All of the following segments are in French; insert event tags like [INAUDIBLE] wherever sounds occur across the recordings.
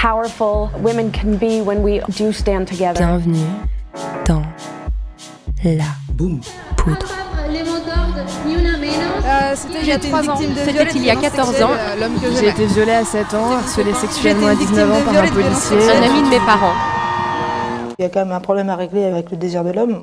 powerful women can be when we do stand together. Bienvenue dans la poudre. C'était il y a 3 ans. C'était il y a 14 ans. J'ai été violée à 7 ans, harcelée sexuellement à 19 ans par un policier. Un ami de mes parents. Il y a quand même un problème à régler avec le désir de l'homme.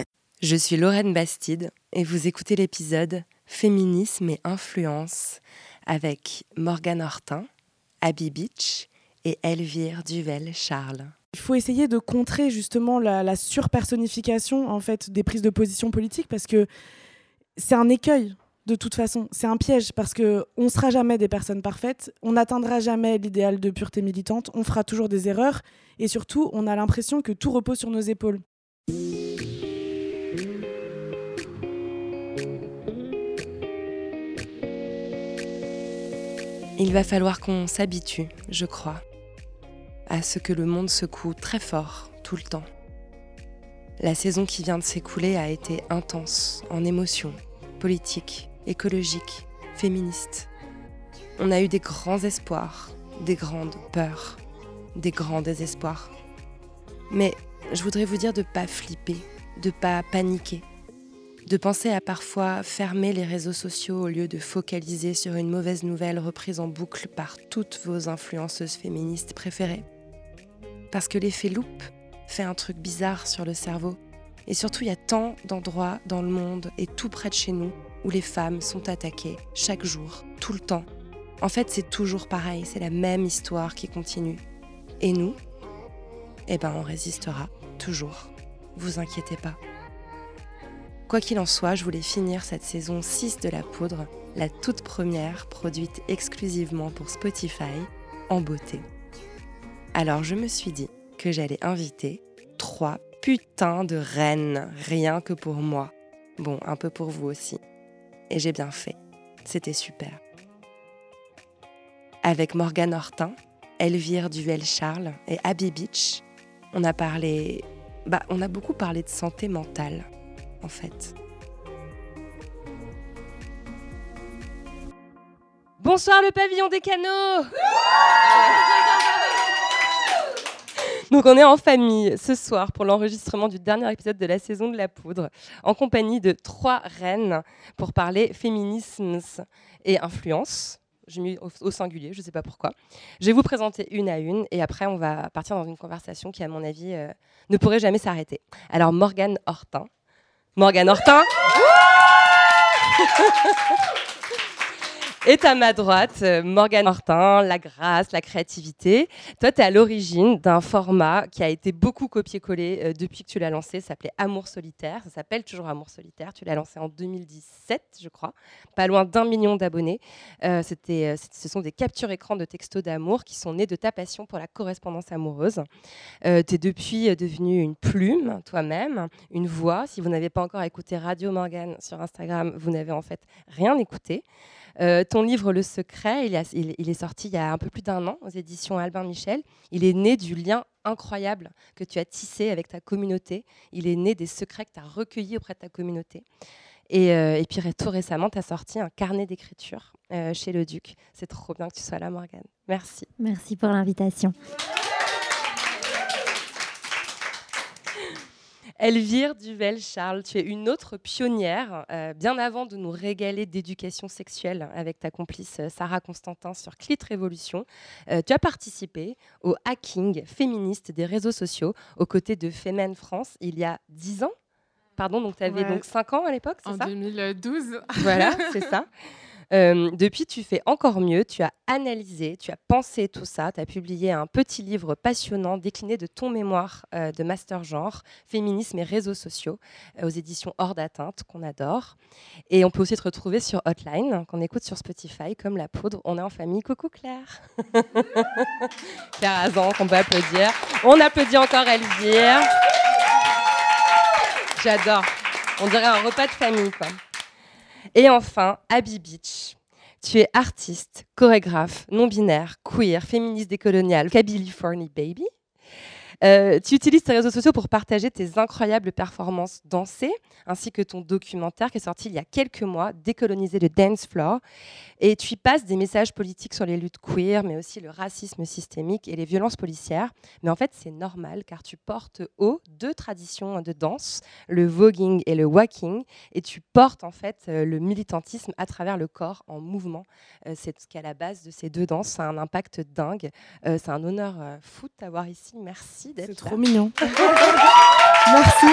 Je suis Lorraine Bastide et vous écoutez l'épisode Féminisme et influence avec Morgane Hortin, Abby Beach et Elvire Duvel-Charles. Il faut essayer de contrer justement la, surpersonnification en fait des prises de position politiques parce que c'est un écueil de toute façon, c'est un piège parce que on sera jamais des personnes parfaites, on n'atteindra jamais l'idéal de pureté militante, on fera toujours des erreurs et surtout on a l'impression que tout repose sur nos épaules. Il va falloir qu'on s'habitue, je crois, à ce que le monde secoue très fort tout le temps. La saison qui vient de s'écouler a été intense en émotions, politiques, écologiques, féministes. On a eu des grands espoirs, des grandes peurs, des grands désespoirs. Mais je voudrais vous dire de pas flipper, de pas paniquer, de penser à parfois fermer les réseaux sociaux au lieu de focaliser sur une mauvaise nouvelle reprise en boucle par toutes vos influenceuses féministes préférées. Parce que l'effet loupe fait un truc bizarre sur le cerveau. Et surtout, il y a tant d'endroits dans le monde et tout près de chez nous où les femmes sont attaquées chaque jour, tout le temps. En fait, c'est toujours pareil, c'est la même histoire qui continue. Et nous, eh ben, on résistera toujours. Vous inquiétez pas. Quoi qu'il en soit, je voulais finir cette saison 6 de La Poudre, la toute première produite exclusivement pour Spotify, en beauté. Alors je me suis dit que j'allais inviter trois putains de reines, rien que pour moi. Bon, un peu pour vous aussi. Et j'ai bien fait. C'était super. Avec Morgane Hortin, Elvire Duvel-Charles et Abby Beach, on a parlé. Bah, on a beaucoup parlé de santé mentale, en fait. Bonsoir le pavillon des canaux [LAUGHS] Donc on est en famille ce soir pour l'enregistrement du dernier épisode de la saison de la poudre, en compagnie de trois reines pour parler féminisme et influence. J'ai mis au, au singulier, je ne sais pas pourquoi. Je vais vous présenter une à une et après on va partir dans une conversation qui, à mon avis, euh, ne pourrait jamais s'arrêter. Alors Morgane Hortin. Morgane Hortin [LAUGHS] Et à ma droite, euh, Morgane Hortin, la grâce, la créativité. Toi, tu es à l'origine d'un format qui a été beaucoup copié-collé euh, depuis que tu l'as lancé. Ça s'appelait Amour solitaire. Ça s'appelle toujours Amour solitaire. Tu l'as lancé en 2017, je crois. Pas loin d'un million d'abonnés. Euh, c'était, euh, ce sont des captures écran de textos d'amour qui sont nés de ta passion pour la correspondance amoureuse. tu es depuis euh, devenue une plume, toi-même, une voix. Si vous n'avez pas encore écouté Radio Morgane sur Instagram, vous n'avez en fait rien écouté. Euh, ton livre Le Secret, il, est sorti il y a un peu plus d'un an aux éditions Albin Michel. Il est né du lien incroyable que tu as tissé avec ta communauté. Il est né des secrets que tu as recueillis auprès de ta communauté. Et, euh, puis tout récemment, tu as sorti un carnet d'écriture euh, chez Le Duc. C'est trop bien que tu sois là, Morgane. Merci. Merci pour l'invitation. Elvire Duvel-Charles, tu es une autre pionnière, euh, bien avant de nous régaler d'éducation sexuelle avec ta complice euh, Sarah Constantin sur Clit Révolution. Euh, tu as participé au hacking féministe des réseaux sociaux aux côtés de Femen France il y a 10 ans. Pardon, donc tu avais donc 5 ans à l'époque, c'est ça? En 2012. Voilà, c'est [LAUGHS] ça. Euh, depuis, tu fais encore mieux. Tu as analysé, tu as pensé tout ça. Tu as publié un petit livre passionnant décliné de ton mémoire euh, de master genre, féminisme et réseaux sociaux, euh, aux éditions Hors d'atteinte, qu'on adore. Et on peut aussi te retrouver sur Hotline, qu'on écoute sur Spotify, comme la poudre. On est en famille. Coucou Claire. [LAUGHS] Claire Azan, qu'on peut applaudir. On applaudit encore Elvire. J'adore. On dirait un repas de famille, quoi. Et enfin, Abby Beach. Tu es artiste, chorégraphe, non-binaire, queer, féministe décoloniale, California Baby. Euh, tu utilises tes réseaux sociaux pour partager tes incroyables performances dansées, ainsi que ton documentaire qui est sorti il y a quelques mois, Décoloniser le dance floor. Et tu y passes des messages politiques sur les luttes queer, mais aussi le racisme systémique et les violences policières. Mais en fait, c'est normal car tu portes haut deux traditions de danse, le voguing et le walking, et tu portes en fait euh, le militantisme à travers le corps en mouvement. Euh, c'est ce qui est à la base de ces deux danses. Ça a un impact dingue. c'est un honneur fou de t'avoir ici. Merci. C'est trop mignon. [LAUGHS] Merci.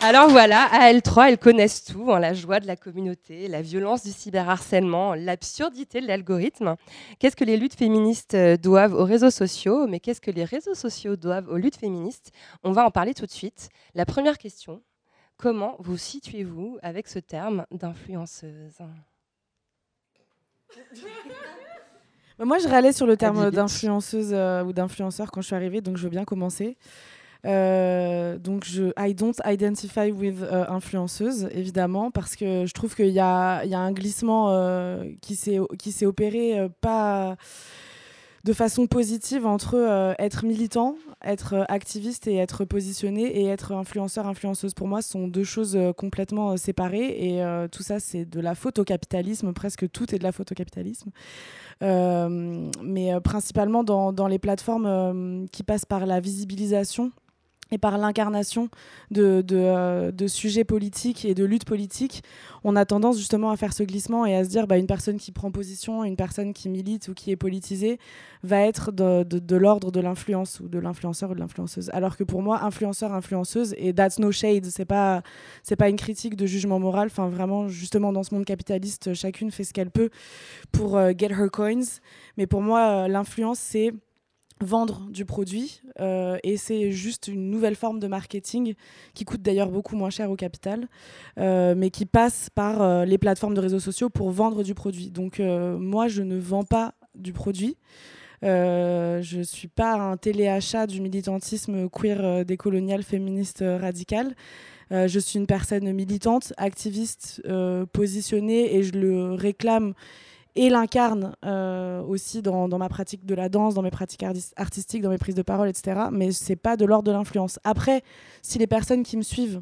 Alors voilà, à L3, elles connaissent tout, hein, la joie de la communauté, la violence du cyberharcèlement, l'absurdité de l'algorithme. Qu'est-ce que les luttes féministes euh, doivent aux réseaux sociaux? Mais qu'est-ce que les réseaux sociaux doivent aux luttes féministes? On va en parler tout de suite. La première question, comment vous situez-vous avec ce terme d'influenceuse? [LAUGHS] moi, je râlais sur le terme d'influenceuse euh, ou d'influenceur quand je suis arrivée, donc je veux bien commencer. Euh, donc, je I don't identify with euh, influenceuse, évidemment, parce que je trouve qu'il y a, y a, un glissement qui s'est opéré pas de façon positive entre être militant, être activiste et être positionné et être influenceur, influenceuse. Pour moi, sont deux choses complètement séparées et tout ça, c'est de la faute au capitalisme. Presque tout est de la faute au capitalisme. Euh, mais euh, principalement dans, dans, les plateformes euh, qui passent par la visibilisation et par l'incarnation de, de, sujets politiques et de luttes politiques, on a tendance justement à faire ce glissement et à se dire bah, une personne qui prend position, une personne qui milite ou qui est politisée va être de, de l'ordre de l'influence ou de l'influenceur ou de l'influenceuse. Alors que pour moi, influenceur, influenceuse, et that's no shade, c'est pas, c'est pas une critique de jugement moral, enfin vraiment, justement, dans ce monde capitaliste, chacune fait ce qu'elle peut pour euh, get her coins. Mais pour moi, euh, l'influence, c'est vendre du produit euh, et c'est juste une nouvelle forme de marketing qui coûte d'ailleurs beaucoup moins cher au capital mais qui passe par les plateformes de réseaux sociaux pour vendre du produit donc moi je ne vends pas du produit euh, je ne suis pas un téléachat du militantisme queer euh, décolonial féministe euh, radical. je suis une personne militante, activiste, positionnée et je le réclame et l'incarne aussi dans, dans, ma pratique de la danse, dans mes pratiques artistiques, dans mes prises de parole, etc. Mais c'est pas de l'ordre de l'influence. Après, si les personnes qui me suivent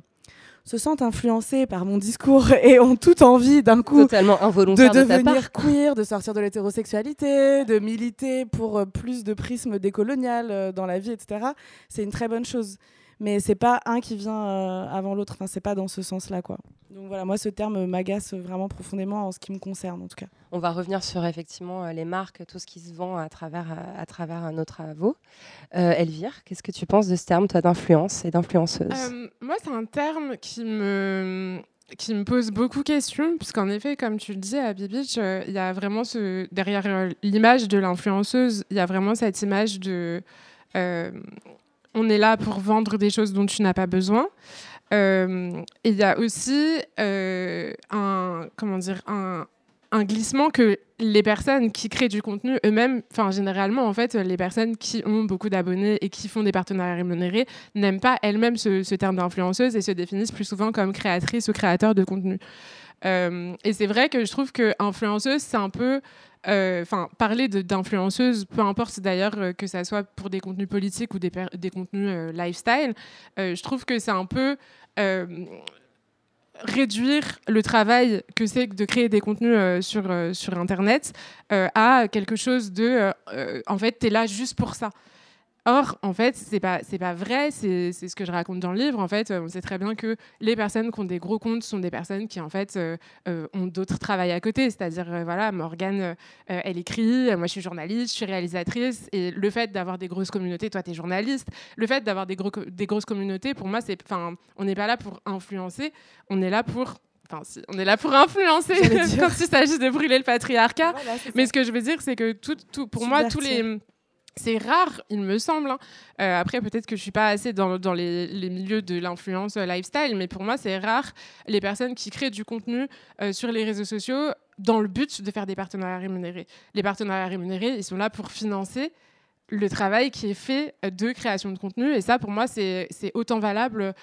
se sentent influencés par mon discours [LAUGHS] et ont toute envie d'un coup de devenir queer, de sortir de l'hétérosexualité, de militer pour euh, plus de prisme décolonial euh, dans la vie, etc. C'est une très bonne chose mais c'est pas un qui vient euh, avant l'autre. Enfin, c'est pas dans ce sens-là, quoi. Donc voilà, moi, ce terme m'agace vraiment profondément en ce qui me concerne, en tout cas. On va revenir sur effectivement euh, les marques, tout ce qui se vend à travers, euh, à travers nos travaux. Elvire, qu'est-ce que tu penses de ce terme, toi, d'influence et d'influenceuse? Moi, c'est un terme qui me qui me pose beaucoup de questions, puisqu'en effet, comme tu le dis, à Bibich, il y a vraiment ce, derrière l'image de l'influenceuse, il y a vraiment cette image de on est là pour vendre des choses dont tu n'as pas besoin. Euh, il y a aussi euh, un, comment dire, un, glissement que les personnes qui créent du contenu eux-mêmes, enfin généralement en fait, les personnes qui ont beaucoup d'abonnés et qui font des partenariats rémunérés n'aiment pas elles-mêmes ce, terme d'influenceuse et se définissent plus souvent comme créatrices ou créateurs de contenu. Euh, et c'est vrai que je trouve que influenceuse, c'est un peu enfin, parler d'influenceuse, peu importe d'ailleurs euh, que ça soit pour des contenus politiques ou des, des contenus euh, lifestyle, je trouve que c'est un peu réduire le travail que c'est de créer des contenus sur, sur Internet à quelque chose de... en fait, tu es là juste pour ça. Or, en fait, c'est pas, c'est pas vrai. C'est, ce que je raconte dans le livre. En fait, on sait très bien que les personnes qui ont des gros comptes sont des personnes qui, en fait, euh, euh, ont d'autres travails à côté. C'est-à-dire, euh, voilà, Morgane, elle écrit, moi, je suis journaliste, je suis réalisatrice. Et le fait d'avoir des grosses communautés, toi, tu es journaliste. Le fait d'avoir des, gros, des grosses communautés, pour moi, c'est, enfin, on n'est pas là pour influencer. On est là pour Enfin, on est là pour influencer [LAUGHS] quand il s'agit de brûler le patriarcat. Mais ce que je veux dire, c'est que tout, tout, pour moi, tous les c'est rare, il me semble. Hein. Euh, après, peut-être que je suis pas assez dans, les, milieux de l'influence euh, lifestyle, mais pour moi, c'est rare les personnes qui créent du contenu euh, sur les réseaux sociaux dans le but de faire des partenariats rémunérés. Les partenariats rémunérés, ils sont là pour financer le travail qui est fait de création de contenu. Et ça, pour moi, c'est autant valable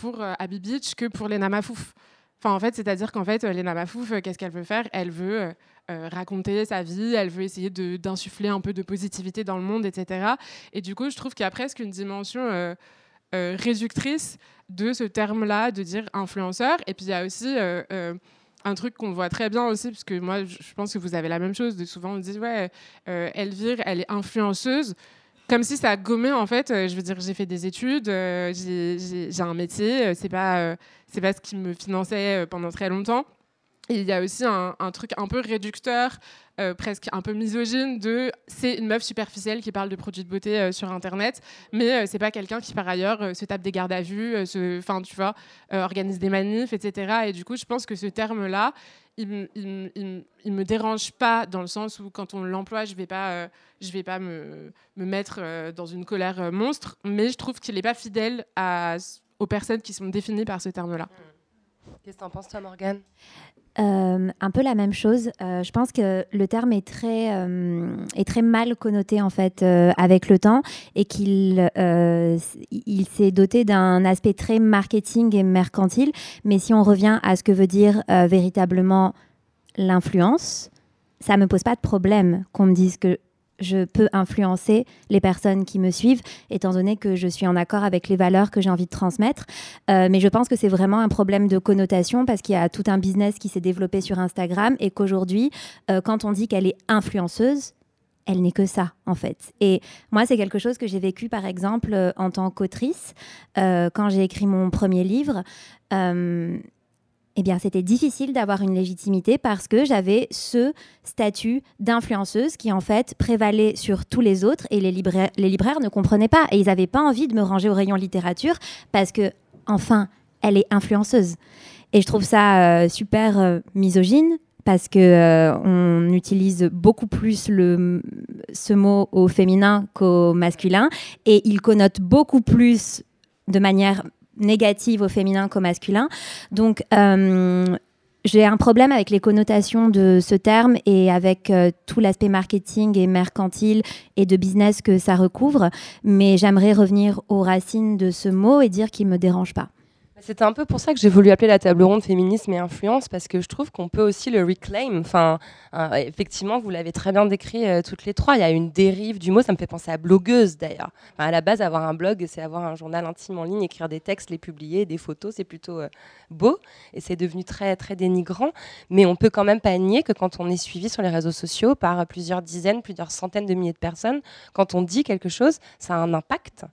pour Abby Beach que pour Lena Mafouf. Enfin, en fait, c'est-à-dire qu'en fait, Lena Mafouf, qu'est-ce qu'elle veut faire? Elle veut euh, raconter sa vie, elle veut essayer d'insuffler un peu de positivité dans le monde, etc. Et du coup, je trouve qu'il y a presque une dimension euh, euh, réductrice de ce terme-là, de dire influenceur. Et puis il y a aussi un truc qu'on voit très bien aussi, parce que moi, je pense que vous avez la même chose, de souvent on dit, ouais, Elvire, elle est influenceuse comme si ça gommait en fait. je veux dire, j'ai fait des études, j'ai un métier, c'est pas, c'est pas ce qui me finançait pendant très longtemps il y a aussi un, truc un peu réducteur, euh, presque un peu misogyne de c'est une meuf superficielle qui parle de produits de beauté euh, sur internet, mais euh, c'est pas quelqu'un qui par ailleurs se tape des gardes à vue, se, tu vois, organise des manifs, etc. Et du coup, je pense que ce terme-là, il, il, me dérange pas dans le sens où quand on l'emploie, je vais pas, je vais pas me, me mettre dans une colère monstre, mais je trouve qu'il n'est pas fidèle aux personnes qui sont définies par ce terme-là. Qu'est-ce que tu en penses, toi, Morgane? Euh, un peu la même chose. Euh, je pense que le terme est très, euh, est très mal connoté en fait avec le temps et qu'il il s'est doté d'un aspect très marketing et mercantile. Mais si on revient à ce que veut dire véritablement l'influence, ça me pose pas de problème qu'on me dise que je peux influencer les personnes qui me suivent, étant donné que je suis en accord avec les valeurs que j'ai envie de transmettre. Euh, mais je pense que c'est vraiment un problème de connotation parce qu'il y a tout un business qui s'est développé sur Instagram et qu'aujourd'hui, euh, quand on dit qu'elle est influenceuse, elle n'est que ça, en fait. Et moi, c'est quelque chose que j'ai vécu, par exemple, euh, en tant qu'autrice, quand j'ai écrit mon premier livre eh bien, c'était difficile d'avoir une légitimité parce que j'avais ce statut d'influenceuse qui, en fait, prévalait sur tous les autres et les libraires, ne comprenaient pas. Et ils n'avaient pas envie de me ranger au rayon littérature parce que, enfin, elle est influenceuse. Et je trouve ça euh, super euh, misogyne parce que euh, utilise beaucoup plus ce mot au féminin qu'au masculin et il connote beaucoup plus de manière négative au féminin qu'au masculin. Donc, euh, j'ai un problème avec les connotations de ce terme et avec euh, tout l'aspect marketing et mercantile et de business que ça recouvre. Mais j'aimerais revenir aux racines de ce mot et dire qu'il ne me dérange pas. C'était un peu pour ça que j'ai voulu appeler la table ronde féminisme et influence, parce que je trouve qu'on peut aussi le reclaim. Enfin, effectivement, vous l'avez très bien décrit euh, toutes les trois. Il y a une dérive du mot. Ça me fait penser à blogueuse d'ailleurs. à la base, avoir un blog, c'est avoir un journal intime en ligne, écrire des textes, les publier, des photos, c'est plutôt euh, beau. Et c'est devenu très, très dénigrant. Mais on peut quand même pas nier que quand on est suivi sur les réseaux sociaux par plusieurs dizaines, plusieurs centaines de milliers de personnes, quand on dit quelque chose, ça a un impact.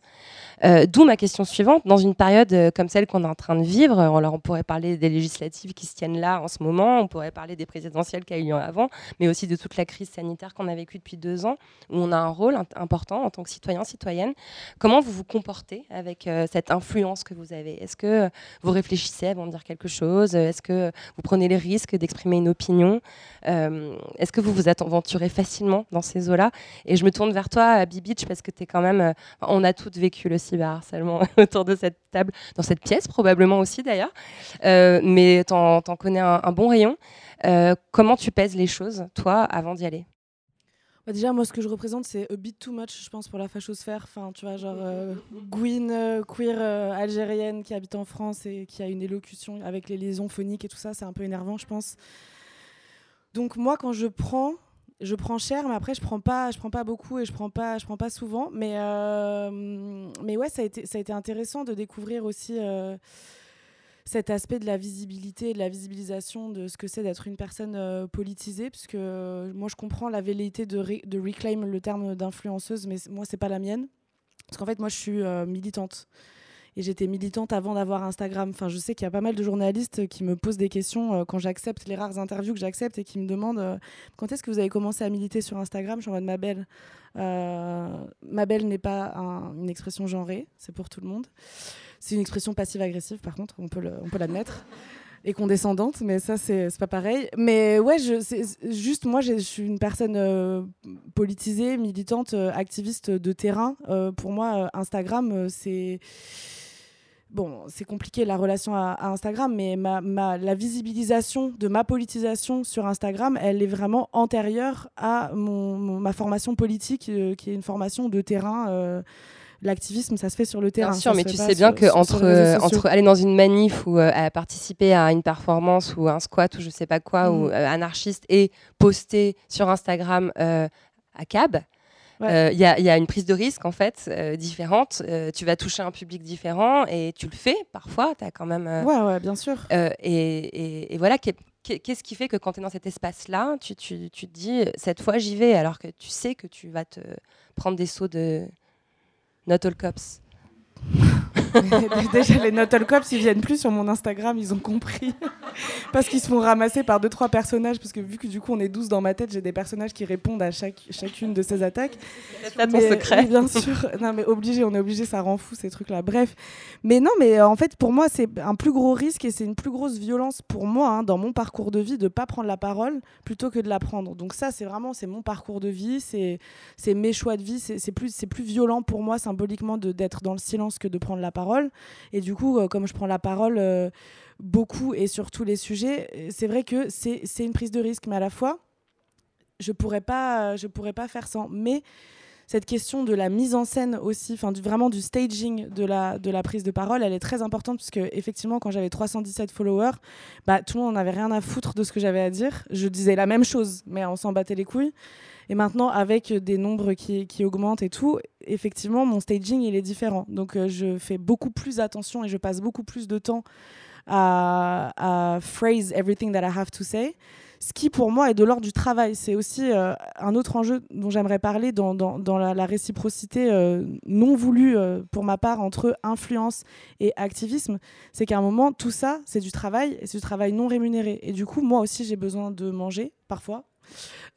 D'où ma question suivante. Dans une période comme celle qu'on a train de vivre. Alors, on pourrait parler des législatives qui se tiennent là en ce moment, on pourrait parler des présidentielles qu'il y a eu avant, mais aussi de toute la crise sanitaire qu'on a vécue depuis deux ans, où on a un rôle important en tant que citoyen, citoyenne. Comment vous vous comportez avec euh, cette influence que vous avez? Est-ce que vous réfléchissez avant de dire quelque chose? Est-ce que vous prenez les risques d'exprimer une opinion? Euh, Est-ce que vous vous aventurez facilement dans ces eaux-là? Et je me tourne vers toi, Bibitch, parce que tu es quand même... Euh, on a toutes vécu le cyberharcèlement [LAUGHS] autour de cette table, dans cette pièce probablement aussi d'ailleurs, euh, mais tu en, connais un, bon rayon. Euh, comment tu pèses les choses, toi, avant d'y aller? Bah déjà, moi, ce que je représente, c'est a bit too much, je pense, pour la fachosphère. Enfin, tu vois, genre euh, Gwyn, queer algérienne qui habite en France et qui a une élocution avec les liaisons phoniques et tout ça, c'est un peu énervant, je pense. Donc moi, quand je prends, je prends cher, mais après je prends pas, je prends pas beaucoup et je prends pas, je prends pas souvent. Mais mais ouais, ça a été, ça a été intéressant de découvrir aussi cet aspect de la visibilité de la visibilisation de ce que c'est d'être une personne euh, politisée, puisque euh, moi je comprends la velléité de, de reclaim le terme d'influenceuse, mais moi c'est pas la mienne. Parce qu'en fait, moi, je suis militante. Et j'étais militante avant d'avoir Instagram. Enfin, je sais qu'il y a pas mal de journalistes qui me posent des questions quand j'accepte les rares interviews que j'accepte et qui me demandent quand est-ce que vous avez commencé à militer sur Instagram? Je suis en mode ma belle. ma belle n'est pas une expression genrée, c'est pour tout le monde. C'est une expression passive-agressive, par contre, on peut l'admettre et condescendante, mais ça, c'est pas pareil. Mais ouais, juste moi, je suis une personne euh, politisée, militante, euh, activiste de terrain. Euh, pour moi, Instagram, c'est. Bon, c'est compliqué la relation à, Instagram, mais ma, ma, la visibilisation de ma politisation sur Instagram, elle est vraiment antérieure à mon, ma formation politique, qui est une formation de terrain l'activisme, ça se fait sur le terrain. Bien sûr, mais tu sais bien que entre, euh, entre aller dans une manif ou euh, participer à une performance ou un squat ou je sais pas quoi, ou mm. euh, anarchiste et poster sur Instagram à cab, il y, y, a une prise de risque en fait différente. tu vas toucher un public différent et tu le fais parfois. Tu as quand même. ouais, ouais, bien sûr. Et, et, voilà. Qu'est-ce qui fait que quand tu es dans cet espace-là, tu, tu, tu, te dis cette fois j'y vais alors que tu sais que tu vas te prendre des sauts de, Not all cops? [LAUGHS] Déjà, les Not All Cops, ils viennent plus sur mon Instagram, ils ont compris. [LAUGHS] parce qu'ils se font ramasser par deux, trois personnages. Parce que vu que du coup, on est 12 dans ma tête, j'ai des personnages qui répondent à chaque, chacune de ces attaques. C'est ton secret. bien sûr. [LAUGHS] Non, mais obligé, on est obligé, ça rend fou ces trucs-là. Bref. Mais non, mais euh, en fait, pour moi, c'est un plus gros risque et c'est une plus grosse violence pour moi, hein, dans mon parcours de vie, de pas prendre la parole plutôt que de la prendre. Donc, ça, c'est vraiment c'est mon parcours de vie, c'est mes choix de vie. C'est plus, plus violent pour moi, symboliquement, d'être dans le silence que de prendre la parole. Et du coup, euh, comme je prends la parole euh, beaucoup et sur tous les sujets, euh, c'est vrai que c'est une prise de risque, mais à la fois, je pourrais pas, pourrais pas faire sans. Mais cette question de la mise en scène aussi, enfin vraiment du staging de la, de la prise de parole, elle est très importante puisque effectivement quand j'avais 317 followers, bah, tout le monde n'avait rien à foutre de ce que j'avais à dire. Je disais la même chose, mais on s'en battait les couilles. Et maintenant, avec des nombres qui, qui, augmentent et tout, effectivement, mon staging, il est différent. Donc, euh, je fais beaucoup plus attention et je passe beaucoup plus de temps à, phrase everything that I have to say ce qui pour moi est de l'ordre du travail. C'est aussi euh, un autre enjeu dont j'aimerais parler dans, la, réciprocité euh, non voulue pour ma part entre influence et activisme. C'est qu'à un moment, tout ça, c'est du travail et c'est du travail non rémunéré. Et du coup, moi aussi, j'ai besoin de manger parfois,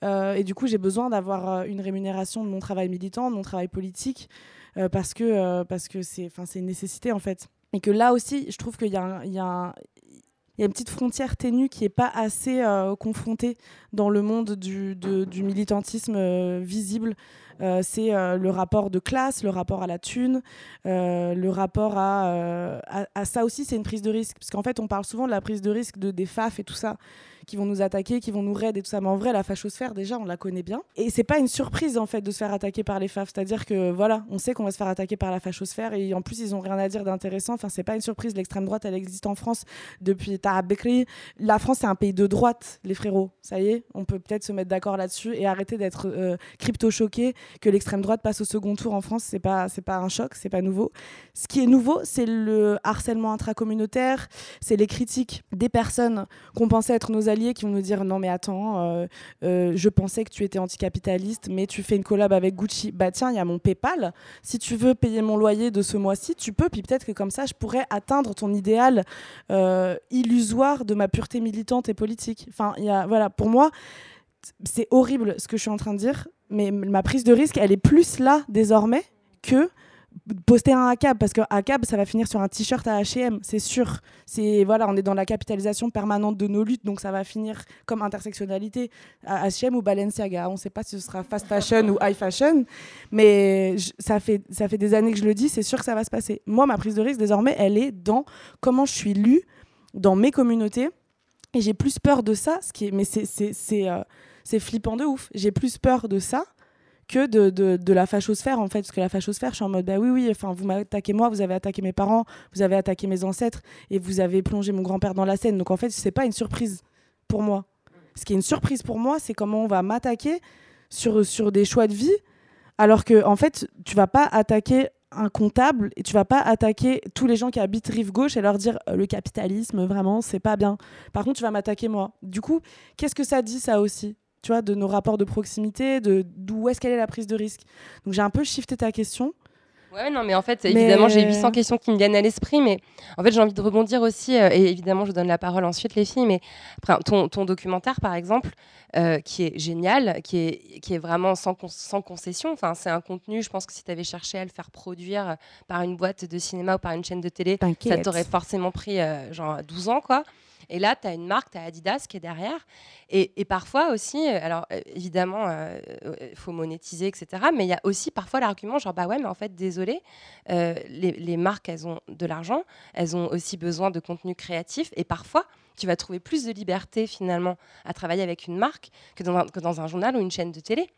et du coup, j'ai besoin d'avoir euh, une rémunération de mon travail militant, de mon travail politique, euh, parce que parce c'est une nécessité en fait. Et que là aussi, je trouve qu'il y a, y une petite frontière ténue qui n'est pas assez confrontée dans le monde du, du militantisme visible. c'est le rapport de classe, le rapport à la thune, le rapport à, à, à ça aussi, c'est une prise de risque. Parce qu'en fait, on parle souvent de la prise de risque de, des FAF et tout ça qui vont nous attaquer, qui vont nous raider et tout ça. Mais en vrai, la fachosphère, déjà, on la connaît bien. Et c'est pas une surprise, en fait, de se faire attaquer par les FAF. C'est-à-dire que, voilà, on sait qu'on va se faire attaquer par la fachosphère et en plus, ils ont rien à dire d'intéressant. Enfin, c'est pas une surprise. L'extrême droite, elle existe en France depuis Taha Bekri. La France, c'est un pays de droite, les frérots. Ça y est, on peut peut-être se mettre d'accord là-dessus et arrêter d'être euh, crypto-choqué que l'extrême droite passe au second tour en France. C'est pas, pas un choc, c'est pas nouveau. Ce qui est nouveau, c'est le harcèlement intracommunautaire, c'est les critiques des personnes qu'on pensait être nos alliés qui vont nous dire non mais attends, euh, euh, je pensais que tu étais anticapitaliste, mais tu fais une collab avec Gucci. Bah tiens, il y a mon PayPal. Si tu veux payer mon loyer de ce mois-ci, tu peux. Puis peut-être que comme ça, je pourrais atteindre ton idéal euh, illusoire de ma pureté militante et politique. Enfin, il y a, voilà, pour moi, c'est horrible ce que je suis en train de dire, mais ma prise de risque, elle est plus là désormais que poster un ACAB parce qu'un ACAB ça va finir sur un t-shirt à H&M c'est sûr. C'est voilà on est dans la capitalisation permanente de nos luttes donc ça va finir comme intersectionnalité à H&M ou Balenciaga. On sait pas si ce sera fast fashion ou high fashion mais ça fait ça fait des années que je le dis c'est sûr que ça va se passer. Moi ma prise de risque désormais elle est dans comment je suis lue dans mes communautés et j'ai plus peur de ça ce qui est mais c'est c'est c'est euh, flippant de ouf. J'ai plus peur de ça que de, de, de, la fachosphère en fait parce que la fachosphère je suis en mode bah oui oui enfin vous m'attaquez moi vous avez attaqué mes parents vous avez attaqué mes ancêtres et vous avez plongé mon grand-père dans la scène donc en fait c'est pas une surprise pour moi. Ce qui est une surprise pour moi c'est comment on va m'attaquer sur sur des choix de vie alors que en fait tu vas pas attaquer un comptable et tu vas pas attaquer tous les gens qui habitent rive gauche et leur dire euh, le capitalisme vraiment c'est pas bien. Par contre tu vas m'attaquer moi. Du coup qu'est-ce que ça dit ça aussi? Tu vois, de nos rapports de proximité, de d'où est-ce qu'elle est la prise de risque. Donc j'ai un peu shifté ta question Ouais, non, mais en fait, évidemment, j'ai 800 questions qui me viennent à l'esprit, mais en fait, j'ai envie de rebondir aussi, euh, et évidemment, je donne la parole ensuite, les filles, mais après, ton, ton documentaire, par exemple, euh, qui est génial, qui est, qui est vraiment sans, sans concession, enfin, c'est un contenu, je pense que si tu avais cherché à le faire produire par une boîte de cinéma ou par une chaîne de télé, ça t'aurait forcément pris genre 12 ans, quoi. Et là, tu as une marque, tu as Adidas qui est derrière. Et, parfois aussi, euh, alors euh, évidemment, il euh, faut monétiser, etc. Mais il y a aussi parfois l'argument genre, bah ouais, mais en fait, désolé, les, marques, elles ont de l'argent, elles ont aussi besoin de contenu créatif. Et parfois, tu vas trouver plus de liberté finalement à travailler avec une marque que dans que dans un journal ou une chaîne de télé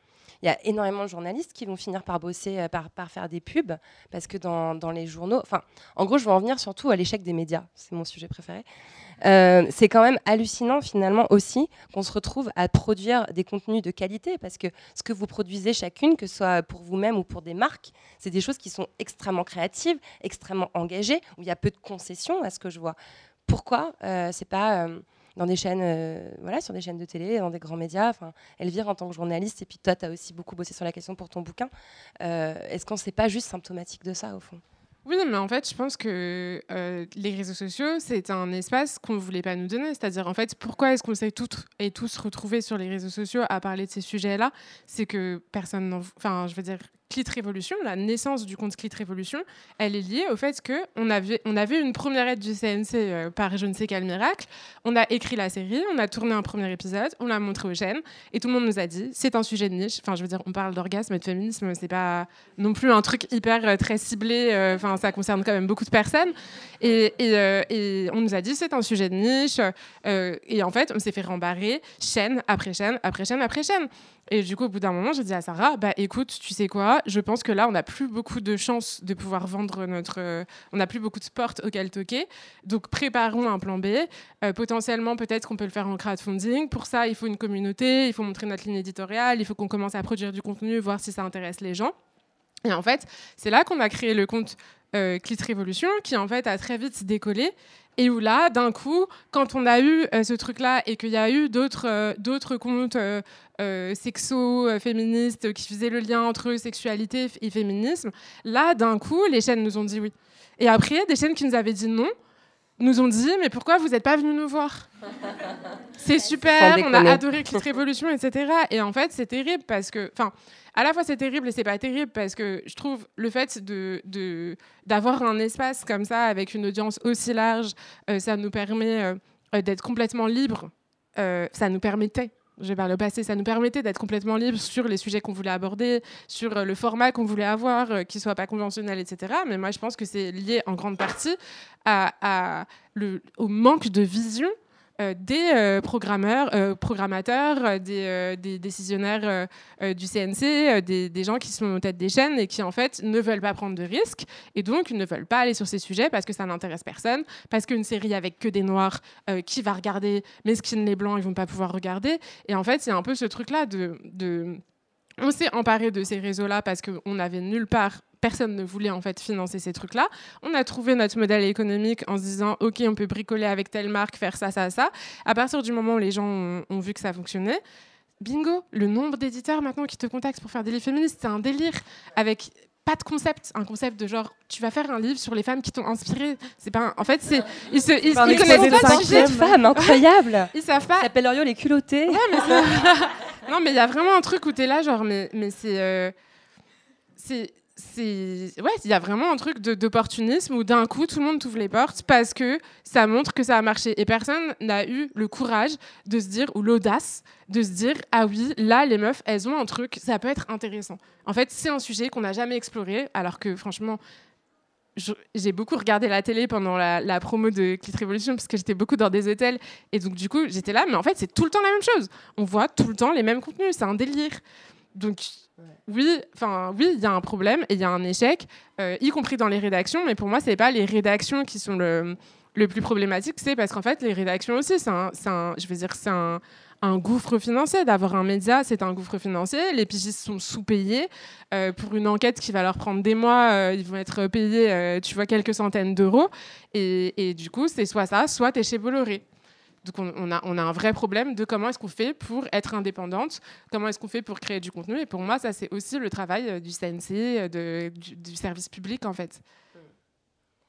il y a énormément de journalistes qui vont finir par bosser, euh, par, faire des pubs, parce que dans, les journaux, enfin, en gros, je veux en venir surtout à l'échec des médias, c'est mon sujet préféré. Euh, c'est quand même hallucinant finalement aussi qu'on se retrouve à produire des contenus de qualité, parce que ce que vous produisez chacune, que ce soit pour vous-même ou pour des marques, c'est des choses qui sont extrêmement créatives, extrêmement engagées, où il y a peu de concessions à ce que je vois. Pourquoi euh, c'est pas dans des chaînes, euh, voilà, sur des chaînes de télé, dans des grands médias. Enfin, Elvire, en tant que journaliste, et puis toi, tu as aussi beaucoup bossé sur la question pour ton bouquin. Euh, est-ce qu'on ne pas juste symptomatique de ça, au fond? Oui, mais en fait, je pense que euh, les réseaux sociaux, c'est un espace qu'on ne voulait pas nous donner. C'est-à-dire, en fait, pourquoi est-ce qu'on s'est toutes et tous retrouvés sur les réseaux sociaux à parler de ces sujets-là? C'est que personne Enfin, je veux dire, Clit Révolution, la naissance du compte Clit Révolution, elle est liée au fait qu'on avait, on avait une première aide du CNC euh, par je ne sais quel miracle. On a écrit la série, on a tourné un premier épisode, on l'a montré aux chaînes et tout le monde nous a dit c'est un sujet de niche. Enfin, je veux dire, on parle d'orgasme et de féminisme, c'est pas non plus un truc hyper euh, très ciblé. Euh, enfin, ça concerne quand même beaucoup de personnes. Et, et, on nous a dit c'est un sujet de niche. et en fait, on s'est fait rembarrer chaîne après chaîne après chaîne après chaîne. Et du coup, au bout d'un moment, j'ai dit à Sarah, bah écoute, tu sais quoi, je pense que là, on n'a plus beaucoup de chances de pouvoir vendre notre. Euh, on n'a plus beaucoup de sports auxquels toquer. Donc, préparons un plan B. Euh, potentiellement, peut-être qu'on peut le faire en crowdfunding. Pour ça, il faut une communauté, il faut montrer notre ligne éditoriale, il faut qu'on commence à produire du contenu, voir si ça intéresse les gens. Et en fait, c'est là qu'on a créé le compte euh, Clit Révolution, qui en fait a très vite décollé et où là, d'un coup, quand on a eu euh, ce truc-là et qu'il y a eu d'autres euh, d'autres comptes euh, sexo, féministes qui faisaient le lien entre sexualité et féminisme, là, d'un coup, les chaînes nous ont dit oui. Et après, des chaînes qui nous avaient dit non, nous ont dit mais pourquoi vous n'êtes pas venus nous voir? C'est [LAUGHS] super, on a adoré Clit Révolution, etc. Et en fait, c'est terrible parce que, enfin, à la fois c'est terrible et c'est pas terrible parce que je trouve le fait d'avoir un espace comme ça avec une audience aussi large, euh, ça nous permet euh, euh, d'être complètement libre. ça nous permettait je vais par le passé, ça nous permettait d'être complètement libre sur les sujets qu'on voulait aborder, sur le format qu'on voulait avoir, qui soit pas conventionnel, etc. Mais moi, je pense que c'est lié en grande partie au manque de vision des euh, programmeurs, euh, programmateurs, des, décisionnaires du CNC, des, gens qui sont aux têtes des chaînes et qui en fait ne veulent pas prendre de risques et donc ne veulent pas aller sur ces sujets parce que ça n'intéresse personne, parce qu'une série avec que des noirs, qui va regarder, mais skin les blancs, ils vont pas pouvoir regarder. Et en fait, c'est un peu ce truc-là de, de on s'est emparé de ces réseaux-là parce qu'on n'avait nulle part personne ne voulait en fait financer ces trucs-là. On a trouvé notre modèle économique en se disant ok, on peut bricoler avec telle marque, faire ça, ça, ça. À partir du moment où les gens ont, vu que ça fonctionnait, bingo, le nombre d'éditeurs maintenant qui te contactent pour faire des livres féministes, c'est un délire avec pas de concept, un concept de genre tu vas faire un livre sur les femmes qui t'ont inspiré. C'est pas en fait c'est ils se ils, connaissent pas sujet de femmes incroyable. ils savent pas. S'appelle Oriol les culottés. [LAUGHS] non mais il y a vraiment un truc où tu es là genre mais mais c'est euh, c'est ouais, il y a vraiment un truc d'opportunisme où d'un coup tout le monde t'ouvre les portes parce que ça montre que ça a marché et personne n'a eu le courage de se dire ou l'audace de se dire ah oui là les meufs elles ont un truc ça peut être intéressant. En fait c'est un sujet qu'on n'a jamais exploré alors que franchement j'ai beaucoup regardé la télé pendant la, promo de Clit Revolution parce que j'étais beaucoup dans des hôtels et donc du coup j'étais là mais en fait c'est tout le temps la même chose. On voit tout le temps les mêmes contenus, c'est un délire. Donc oui, enfin oui, il y a un problème et il y a un échec, euh, y compris dans les rédactions. Mais pour moi, c'est pas les rédactions qui sont le, le plus problématique, c'est parce qu'en fait, les rédactions aussi, c'est un, je veux dire, c'est un, un, gouffre financier. D'avoir un média, c'est un gouffre financier. Les pigistes sont sous-payés. Euh, pour une enquête qui va leur prendre des mois, euh, ils vont être payés, tu vois, quelques centaines d'euros. Et, et, du coup, c'est soit ça, soit tu es chez Bolloré. Donc on, a, on a un vrai problème de comment est-ce qu'on fait pour être indépendante, comment est-ce qu'on fait pour créer du contenu. Et pour moi, ça c'est aussi le travail du CNC, du, du service public en fait.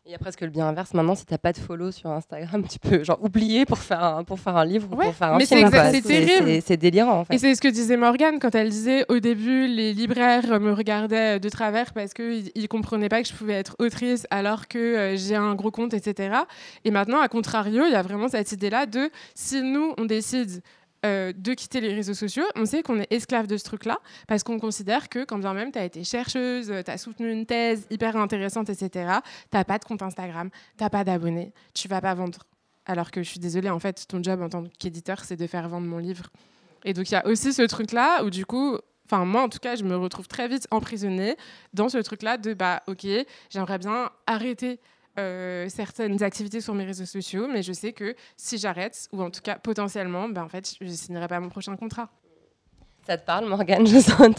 Il y a presque le bien inverse. Maintenant, si tu n'as pas de follow sur Instagram, [LAUGHS] tu peux genre oublier pour faire un, pour faire un livre ou pour faire un mais film. C'est terrible. C'est délirant en fait. Et c'est ce que disait Morgane quand elle disait au début, les libraires me regardaient de travers parce qu'ils ne comprenaient pas que je pouvais être autrice alors que euh, j'ai un gros compte, etc. Et maintenant, à contrario, il y a vraiment cette idée-là de si nous, on décide euh, de quitter les réseaux sociaux, on sait qu'on est esclave de ce truc-là, parce qu'on considère que quand bien même tu as été chercheuse, euh, tu as soutenu une thèse hyper intéressante, etc., tu pas de compte Instagram, tu pas d'abonnés, tu vas pas vendre. Alors que je suis désolée, en fait, ton job en tant qu'éditeur, c'est de faire vendre mon livre. Et donc il y a aussi ce truc-là où du coup, enfin moi en tout cas, je me retrouve très vite emprisonnée dans ce truc-là de bah ok, j'aimerais bien arrêter euh, certaines activités sur mes réseaux sociaux, mais je sais que si j'arrête, ou en tout cas potentiellement, ben, en fait, je ne signerai pas mon prochain contrat. Ça te parle, Morgane [LAUGHS] Je sens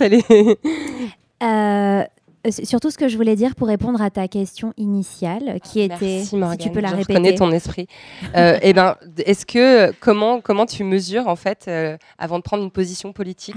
euh, surtout ce que je voulais dire pour répondre à ta question initiale, qui était, si tu peux la je répéter. connais ton esprit. euh, [LAUGHS] eh ben, est-ce que comment comment tu mesures en fait euh, avant de prendre une position politique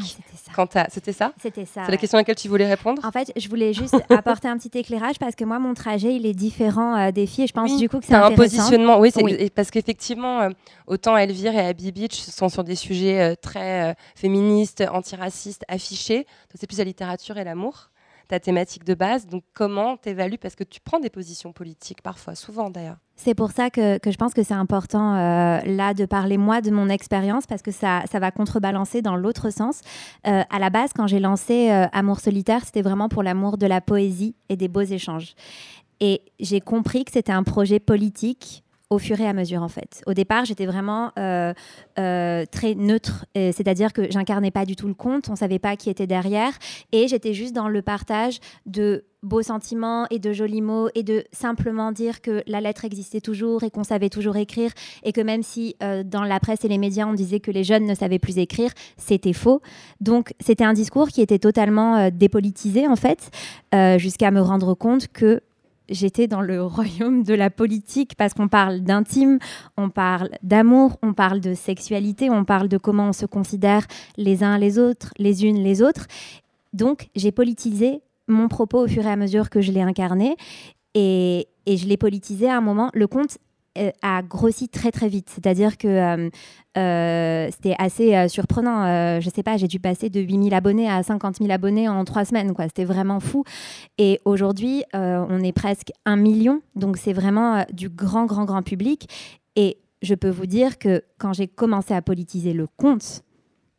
ah, C'était ça. C'était ça? C'est la question à laquelle tu voulais répondre? En fait, je voulais juste [LAUGHS] apporter un petit éclairage parce que moi, mon trajet, il est différent euh, des filles. Et je pense du coup que c'est un positionnement. Oui, oui. parce qu'effectivement, euh, autant Elvire et Abby Beach sont sur des sujets très féministes, antiracistes, affichés. C'est plus la littérature et l'amour ta thématique de base. Donc comment t'évalues? Parce que tu prends des positions politiques parfois, souvent d'ailleurs. C'est pour ça que, je pense que c'est important euh, là de parler moi de mon expérience parce que ça, ça va contrebalancer dans l'autre sens. Euh, à la base, quand j'ai lancé euh, Amour solitaire, c'était vraiment pour l'amour de la poésie et des beaux échanges. Et j'ai compris que c'était un projet politique au fur et à mesure en fait. Au départ, j'étais vraiment euh, euh, très neutre, c'est-à-dire que j'incarnais pas du tout le conte, on savait pas qui était derrière, et j'étais juste dans le partage de beaux sentiments et de jolis mots et de simplement dire que la lettre existait toujours et qu'on savait toujours écrire et que même si euh, dans la presse et les médias on disait que les jeunes ne savaient plus écrire, c'était faux. Donc c'était un discours qui était totalement dépolitisé en fait, jusqu'à me rendre compte que j'étais dans le [LAUGHS] royaume de la politique parce qu'on parle d'intime, on parle d'amour, on parle de sexualité, on parle de comment on se considère les uns les autres, les unes les autres. Donc j'ai politisé mon propos au fur et à mesure que je l'ai incarné et, et je l'ai politisé à un moment. Le euh, a grossi très très vite. C'est-à-dire que euh, euh, c'était assez surprenant. je sais pas, j'ai dû passer de 8000 abonnés à 50 000 abonnés en trois semaines. Quoi. C'était vraiment fou. Et aujourd'hui, on est presque un million. Donc c'est vraiment du grand, grand, grand public. Et je peux vous dire que quand j'ai commencé à politiser le compte,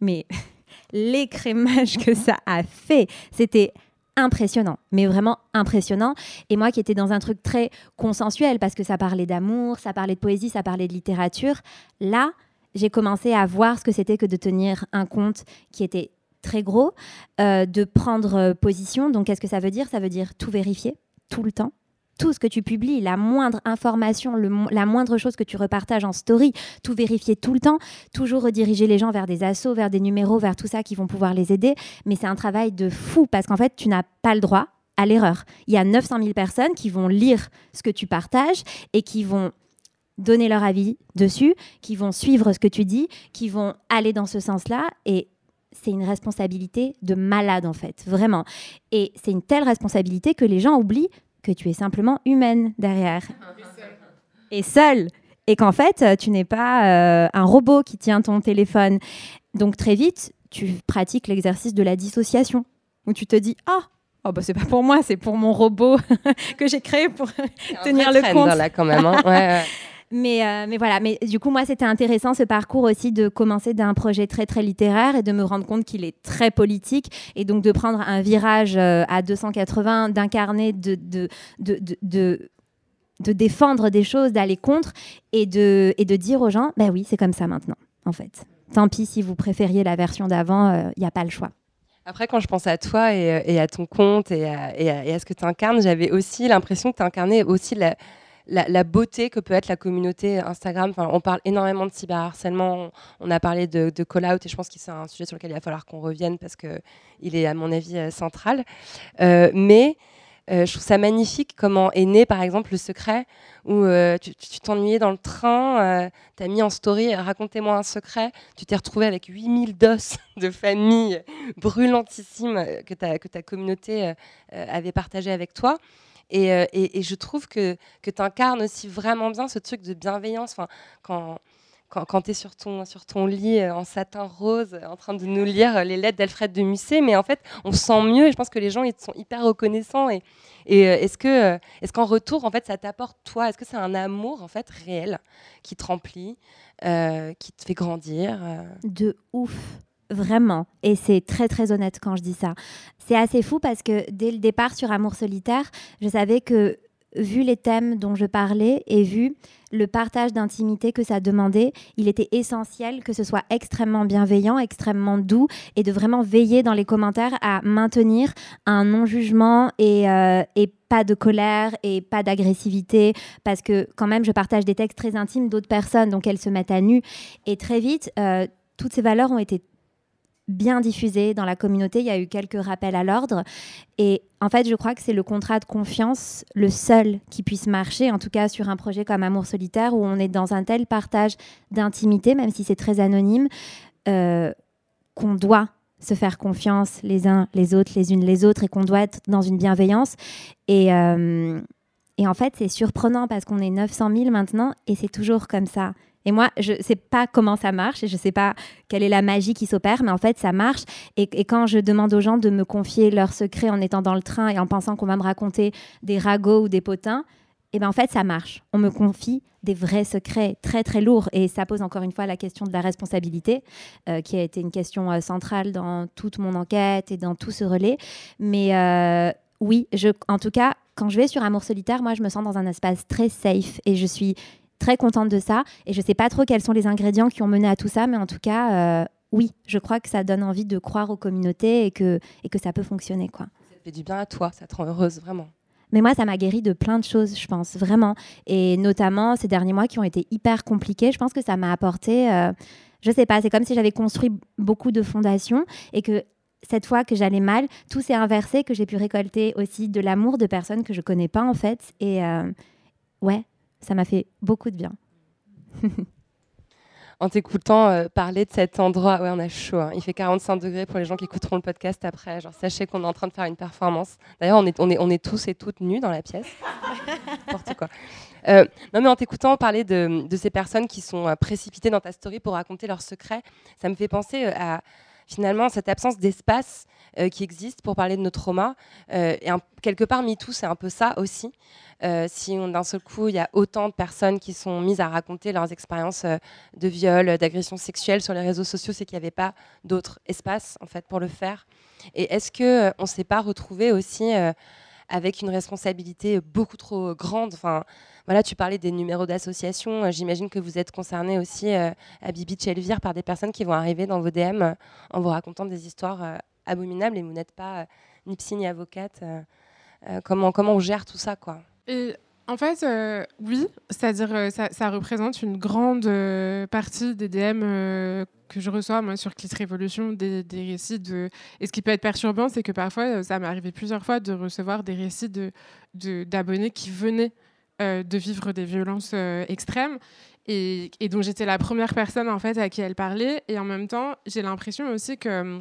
mais [LAUGHS] l'écrémage que ça a fait, c'était impressionnant, mais vraiment impressionnant. Et moi qui étais dans un truc très consensuel, parce que ça parlait d'amour, ça parlait de poésie, ça parlait de littérature, là, j'ai commencé à voir ce que c'était que de tenir un compte qui était très gros, euh, de prendre euh, position. Donc, qu'est-ce que ça veut dire? Ça veut dire tout vérifier, tout le temps, tout ce que tu publies, la moindre information, la moindre chose que tu repartages en story, tout vérifier tout le temps, toujours rediriger les gens vers des assos, vers des numéros, vers tout ça qui vont pouvoir les aider. Mais c'est un travail de fou parce qu'en fait, tu n'as pas le droit à l'erreur. Il y a 900 000 personnes qui vont lire ce que tu partages et qui vont donner leur avis dessus, qui vont suivre ce que tu dis, qui vont aller dans ce sens-là. Et c'est une responsabilité de malade en fait, vraiment. Et c'est une telle responsabilité que les gens oublient que tu es simplement humaine derrière. Et seule. Et qu'en fait, tu n'es pas euh, un robot qui tient ton téléphone. Donc très vite, tu pratiques l'exercice de la dissociation, où tu te dis, ah, oh, bah, c'est pas pour moi, c'est pour mon robot [LAUGHS] que j'ai créé pour tenir le compte. Là, quand même, hein. ouais. [LAUGHS] Mais, euh, mais voilà, mais du coup, moi, c'était intéressant ce parcours aussi de commencer d'un projet très, très littéraire et de me rendre compte qu'il est très politique et donc de prendre un virage euh, à 280, d'incarner, de, de, de, de, défendre des choses, d'aller contre et de, dire aux gens, ben oui, c'est comme ça maintenant, en fait. Tant pis si vous préfériez la version d'avant, il euh, n'y a pas le choix. Après, quand je pense à toi et, à ton compte et à, et à ce que tu incarnes, j'avais aussi l'impression que tu incarnais aussi la, la, beauté que peut être la communauté Instagram. Enfin, on parle énormément de cyberharcèlement, on a parlé de, call-out et je pense que c'est un sujet sur lequel il va falloir qu'on revienne parce qu'il est, à mon avis, euh, central. Euh, mais je trouve ça magnifique comment est né, par exemple, le secret, où tu t'ennuyais dans le train, tu as mis en story racontez-moi un secret, tu t'es retrouvé avec 8000 doses [LAUGHS] de famille brûlantissimes que ta, que ta communauté avait partagé avec toi. Et, et, je trouve que, que tu incarnes aussi vraiment bien ce truc de bienveillance. Enfin, quand, quand, tu es sur ton, sur ton lit euh, en satin rose, euh, en train de nous lire euh, les lettres d'Alfred de Musset, mais en fait, on sent mieux et je pense que les gens ils sont hyper reconnaissants. Et, et est-ce que, est-ce qu'en retour, en fait, ça t'apporte toi Est-ce que c'est un amour en fait réel qui te remplit, qui te fait grandir De ouf. Vraiment. Et c'est très très honnête quand je dis ça. C'est assez fou parce que dès le départ sur Amour solitaire, je savais que vu les thèmes dont je parlais et vu le partage d'intimité que ça demandait, il était essentiel que ce soit extrêmement bienveillant, extrêmement doux et de vraiment veiller dans les commentaires à maintenir un non-jugement et, euh, pas de colère et pas d'agressivité parce que quand même je partage des textes très intimes d'autres personnes donc elles se mettent à nu et très vite euh, toutes ces valeurs ont été bien diffusé dans la communauté. Il y a eu quelques rappels à l'ordre. Et en fait, je crois que c'est le contrat de confiance, le seul qui puisse marcher, en tout cas sur un projet comme Amour solitaire, où on est dans un tel partage d'intimité, même si c'est très anonyme, euh, qu'on doit se faire confiance les uns les autres, les unes les autres, et qu'on doit être dans une bienveillance. Et, euh, et en fait, c'est surprenant parce qu'on est 900 000 maintenant, et c'est toujours comme ça. Et moi, je ne sais pas comment ça marche et je ne sais pas quelle est la magie qui s'opère, mais en fait, ça marche. Et, quand je demande aux gens de me confier leurs secrets en étant dans le train et en pensant qu'on va me raconter des ragots ou des potins, et eh ben en fait, ça marche. On me confie des vrais secrets très très lourds et ça pose encore une fois la question de la responsabilité, euh, qui a été une question euh, centrale dans toute mon enquête et dans tout ce relais. Mais euh, oui, je, en tout cas, quand je vais sur Amour solitaire, moi, je me sens dans un espace très safe et je suis très contente de ça. Et je ne sais pas trop quels sont les ingrédients qui ont mené à tout ça, mais en tout cas, euh, oui, je crois que ça donne envie de croire aux communautés et que, et que ça peut fonctionner. Quoi. Ça fait du bien à toi, ça te rend heureuse, vraiment. Mais moi, ça m'a guéri de plein de choses, je pense, vraiment. Et notamment ces derniers mois qui ont été hyper compliqués, je pense que ça m'a apporté, euh, je sais pas, c'est comme si j'avais construit beaucoup de fondations et que cette fois que j'allais mal, tout s'est inversé, que j'ai pu récolter aussi de l'amour de personnes que je connais pas en fait. Et euh, ouais, ça m'a fait beaucoup de bien. [LAUGHS] en t'écoutant euh, parler de cet endroit, ouais, on a chaud. Hein. Il fait 45 degrés pour les gens qui écouteront le podcast après. Genre, sachez qu'on est en train de faire une performance. D'ailleurs, on est, on, est, on est tous et toutes nus dans la pièce. [LAUGHS] N'importe quoi. Euh, non, mais en t'écoutant parler de, de, ces personnes qui sont euh, précipitées dans ta story pour raconter leurs secrets, ça me fait penser à finalement cette absence d'espace qui existe pour parler de nos traumas. et quelque part, MeToo, c'est un peu ça aussi. Euh, si d'un seul coup, il y a autant de personnes qui sont mises à raconter leurs expériences euh, de viol, d'agression sexuelle sur les réseaux sociaux, c'est qu'il n'y avait pas d'autre espace en fait pour le faire. Et est-ce que euh, on s'est pas retrouvé aussi avec une responsabilité beaucoup trop grande Enfin, voilà, tu parlais des numéros d'association. J'imagine que vous êtes concerné aussi à Bibi Elvire par des personnes qui vont arriver dans vos DM en vous racontant des histoires abominables et vous n'êtes pas ni psy ni avocate. comment, comment on gère tout ça quoi? En fait, euh, oui, c'est-à-dire euh, ça, représente une grande euh, partie des DM que je reçois moi sur Kiss Révolution, des, récits de. Et ce qui peut être perturbant, c'est que parfois, ça m'est arrivé plusieurs fois de recevoir des récits de d'abonnés qui venaient de vivre des violences extrêmes. Et, et dont j'étais la première personne en fait à qui elle parlait. Et en même temps, j'ai l'impression aussi que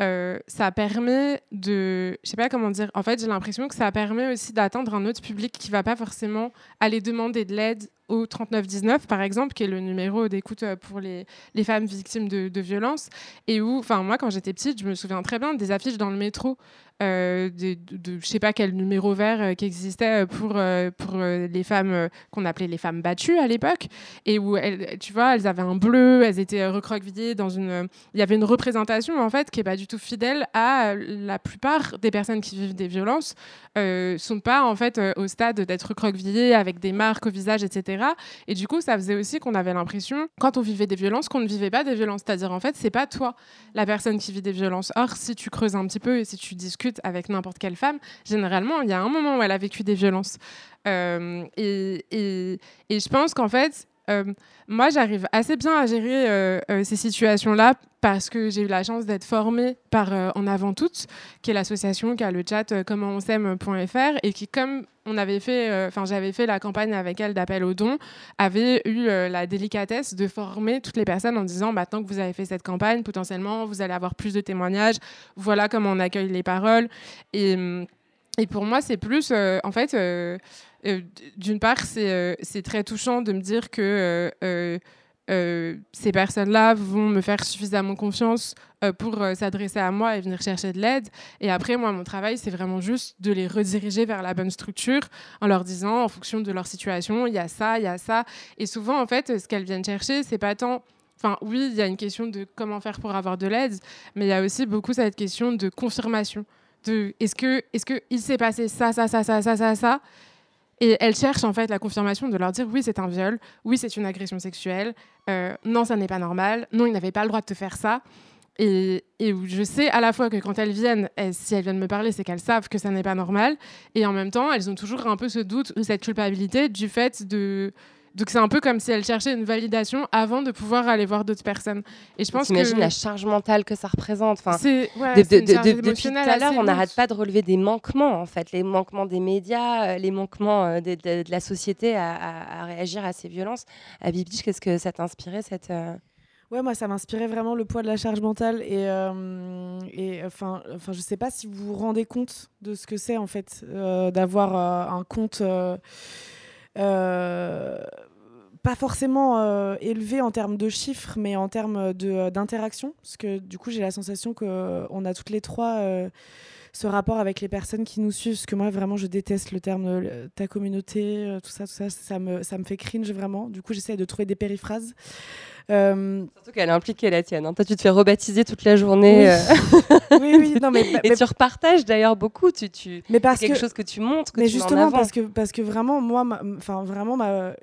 euh, ça permet de, je sais pas comment dire, en fait j'ai l'impression que ça permet aussi d'atteindre un autre public qui va pas forcément aller demander de l'aide au 3919 par exemple, qui est le numéro d'écoute euh, pour les, les, femmes victimes de, de violences, et où, enfin moi quand j'étais petite, je me souviens très bien des affiches dans le métro euh, de, je sais pas quel numéro vert euh, qui existait pour, pour les femmes qu'on appelait les femmes battues à l'époque, et où tu vois, elles avaient un bleu, elles étaient recroquevillées dans une. Il y avait une représentation en fait qui est pas du tout fidèle à la plupart des personnes qui vivent des violences euh, sont pas en fait au stade d'être recroquevillées avec des marques au visage, etc. Et du coup, ça faisait aussi qu'on avait l'impression, quand on vivait des violences, qu'on ne vivait pas des violences. C'est-à-dire en fait, c'est pas toi la personne qui vit des violences. Or, si tu creuses un petit peu et si tu discutes avec n'importe quelle femme, généralement, il y a un moment où elle a vécu des violences. Euh, et, et, je pense qu'en fait, euh, moi, j'arrive assez bien à gérer euh, euh, ces situations-là parce que j'ai eu la chance d'être formée par En Avant Toutes, qui est l'association qui a le chat comment on et qui, comme on avait fait, enfin j'avais fait la campagne avec elle d'appel aux dons, avait eu la délicatesse de former toutes les personnes en disant maintenant que vous avez fait cette campagne, potentiellement vous allez avoir plus de témoignages. Voilà comment on accueille les paroles et hum, et pour moi, c'est plus, en fait, euh, d'une part, euh, c'est très touchant de me dire que euh, ces personnes-là vont me faire suffisamment confiance pour s'adresser à moi et venir chercher de l'aide. Et après, moi, mon travail, c'est vraiment juste de les rediriger vers la bonne structure en leur disant, en fonction de leur situation, il y a ça, il y a ça. Et souvent, en fait, ce qu'elles viennent chercher, c'est pas tant Enfin, oui, il y a une question de comment faire pour avoir de l'aide, mais il y a aussi beaucoup cette question de confirmation. Est-ce que, est-ce que il s'est passé ça, ça, ça, ça, ça, ça, ça, et elle cherche en fait la confirmation de leur dire oui, c'est un viol, oui, c'est une agression sexuelle, euh, non, ça n'est pas normal, non, il n'avait pas le droit de te faire ça. Et, je sais à la fois que quand elles viennent, si elles viennent me parler, c'est qu'elles savent que ça n'est pas normal. Et en même temps, elles ont toujours un peu ce doute ou cette culpabilité du fait de, donc c'est un peu comme si elle cherchait une validation avant de pouvoir aller voir d'autres personnes. Et je pense que la charge mentale que ça représente. Enfin, c'est depuis tout à l'heure, on n'arrête pas de relever des manquements en fait, les manquements des médias, euh, les manquements euh, de, la société à, réagir à ces violences. À Bibiche, qu'est-ce que ça t'a inspiré cette euh, Ouais, moi, ça m'inspirait vraiment le poids de la charge mentale. Et, et enfin, enfin, je sais pas si vous vous rendez compte de ce que c'est, en fait, d'avoir un compte euh, pas forcément euh, élevé en termes de chiffres, mais en termes d'interaction. Parce que du coup, j'ai la sensation qu'on a toutes les trois euh, ce rapport avec les personnes qui nous suivent. Parce que moi, vraiment, je déteste le terme ta communauté, tout ça, tout ça. Ça me, ça me fait cringe vraiment. Du coup, j'essaie de trouver des périphrases. Euh... Surtout qu'elle est impliquée la tienne. Hein. Toi, tu te fais rebaptiser toute la journée. Oui, oui, non, mais, [LAUGHS] et tu repartages d'ailleurs beaucoup. Tu, tu... Mais parce quelque chose que tu montres, que mais tu justement parce que parce que vraiment moi, enfin vraiment ma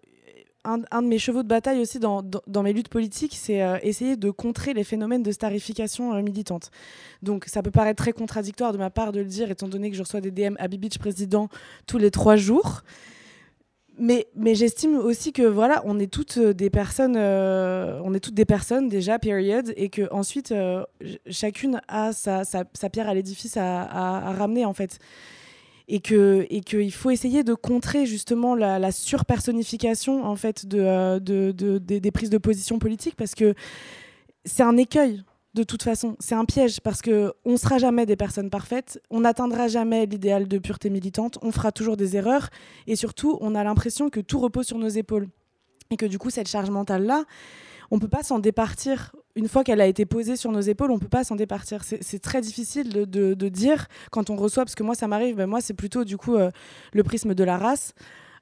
un, de mes chevaux de bataille aussi dans, mes luttes politiques, c'est euh, essayer de contrer les phénomènes de starification euh, militante. Donc ça peut paraître très contradictoire de ma part de le dire, étant donné que je reçois des DM à Bibich président tous les trois jours mais, j'estime aussi que voilà, on est toutes euh, des personnes, on est toutes des personnes déjà, period, et que ensuite chacune a sa pierre à l'édifice à, à, ramener en fait, et que et qu'il faut essayer de contrer justement la, surpersonnification en fait de, des prises de position politiques parce que c'est un écueil de toute façon. C'est un piège parce que on sera jamais des personnes parfaites, on n'atteindra jamais l'idéal de pureté militante, on fera toujours des erreurs et surtout, on a l'impression que tout repose sur nos épaules et que du coup, cette charge mentale là, on peut pas s'en départir. Une fois qu'elle a été posée sur nos épaules, on peut pas s'en départir. C'est très difficile de, dire quand on reçoit, parce que moi ça m'arrive, ben moi c'est plutôt du coup euh, le prisme de la race.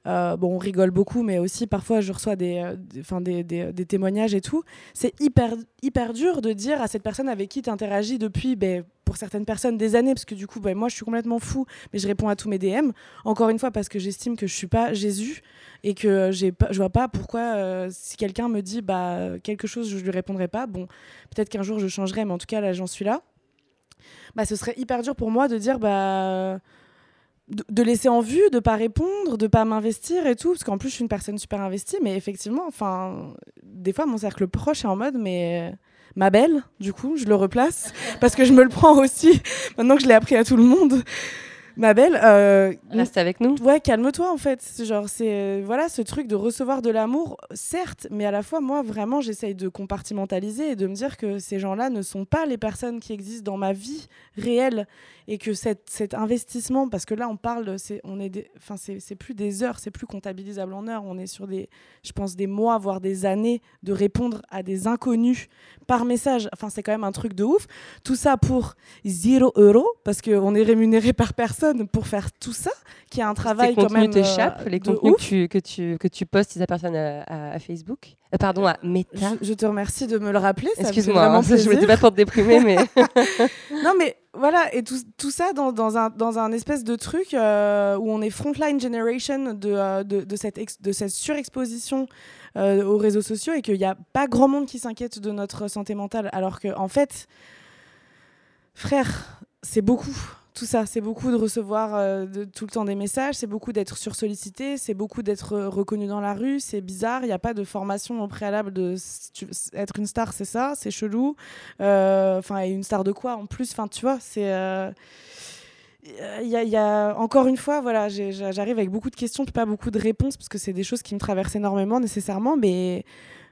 Euh, bon, on rigole beaucoup, mais aussi parfois je reçois des, euh, des, des, des, témoignages et tout. C'est hyper, hyper dur de dire à cette personne avec qui tu interagis depuis, ben, pour certaines personnes, des années, parce que du coup, ben, moi je suis complètement fou, mais je réponds à tous mes DM. Encore une fois, parce que j'estime que je suis pas Jésus et que j'ai je vois pas pourquoi, euh, si quelqu'un me dit bah, quelque chose, je lui répondrai pas. Bon, peut-être qu'un jour je changerai, mais en tout cas, là, j'en suis là. Bah, ce serait hyper dur pour moi de dire bah de, laisser en vue, de pas répondre, de pas m'investir et tout, parce qu'en plus je suis une personne super investie, mais effectivement, enfin, des fois mon cercle proche est en mode, mais ma belle, du coup, je le replace, parce que je me le prends aussi, maintenant que je l'ai appris à tout le monde ma belle. Euh, Reste avec nous. Ouais, calme-toi en fait. Genre, c'est voilà ce truc de recevoir de l'amour, certes, mais à la fois, moi, vraiment, j'essaye de compartimentaliser et de me dire que ces gens-là ne sont pas les personnes qui existent dans ma vie réelle et que cet, cet investissement, parce que là, on parle, c'est on est, enfin, c'est plus des heures, c'est plus comptabilisable en heures. On est sur des, je pense, des mois, voire des années de répondre à des inconnus par message. Enfin, c'est quand même un truc de ouf. Tout ça pour 0 euros parce qu'on est rémunéré par personne pour faire tout ça, qui a un travail quand même. t'échappent, euh, les contenus que tu, que, tu, que tu postes, ils appartiennent à, Facebook euh, Pardon, à Meta. Je, te remercie de me le rappeler. Excuse-moi, hein, [LAUGHS] je me dis pas pour te déprimer, mais. [LAUGHS] [LAUGHS] non, mais voilà, et tout, tout ça dans, dans, un, dans un espèce de truc euh, où on est frontline generation de, de, de, cette, de cette surexposition aux réseaux sociaux et qu'il n'y a pas grand monde qui s'inquiète de notre santé mentale, alors que, en fait, frère, c'est beaucoup tout ça. C'est beaucoup de recevoir euh, tout le temps des messages, c'est beaucoup d'être sursollicité, c'est beaucoup d'être reconnu dans la rue. C'est bizarre, il n'y a pas de formation au préalable de être une star, c'est ça, c'est chelou. Euh, enfin, une star de quoi en plus? Enfin, tu vois, c'est. Euh, il y, a encore une fois, voilà, j'arrive avec beaucoup de questions, pas beaucoup de réponses, parce que c'est des choses qui me traversent énormément nécessairement, mais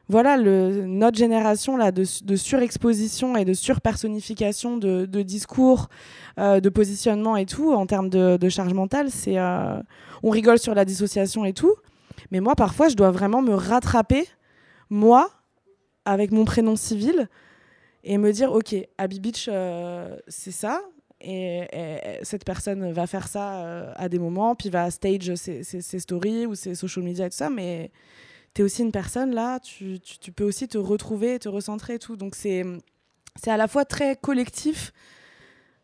voilà, notre génération là, de, surexposition et de surpersonnification de, de discours, euh, de positionnement et tout, en termes de, charge mentale, c'est, euh, on rigole sur la dissociation et tout, mais moi, parfois, je dois vraiment me rattraper, moi, avec mon prénom civil, et me dire, ok, Abby Beach, euh, c'est ça, et, cette personne va faire ça à des moments, puis va stage ses, ses, stories ou ses social media et tout ça, mais tu es aussi une personne là, tu, tu, peux aussi te retrouver, te recentrer et tout. Donc c'est à la fois très collectif,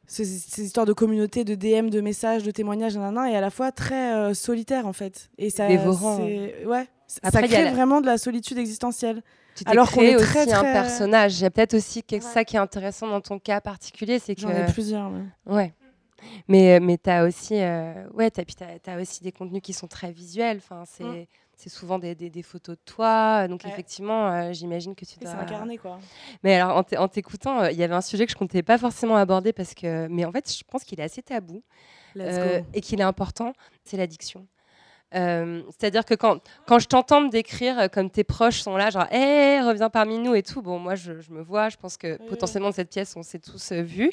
ces, ces, histoires de communauté, de DM, de messages, de témoignages, nanana, et à la fois très euh, solitaire en fait. Et ça, Dévorant. Ouais, Après, ça crée vraiment de la solitude existentielle. Tu Alors qu'on est aussi un personnage. Il y a peut-être aussi quelque ça qui est intéressant dans ton cas particulier, c'est que. J'en ai plusieurs. Ouais. Mais, mais tu as aussi, euh, ouais, as, as, aussi des contenus qui sont très visuels. Enfin, c'est. Mm c'est souvent des, des, photos de toi. Donc, effectivement, euh, j'imagine que tu dois. C'est incarné, quoi. Mais alors, en t'écoutant, euh, il y avait un sujet que je ne comptais pas forcément aborder parce que. Mais en fait, je pense qu'il est assez tabou euh, et qu'il est important c'est l'addiction. C'est-à-dire que quand, quand je t'entends me décrire comme tes proches sont là, genre, hé, reviens parmi nous et tout, bon, moi, je, je me vois, je pense que potentiellement, cette pièce, on s'est tous vus.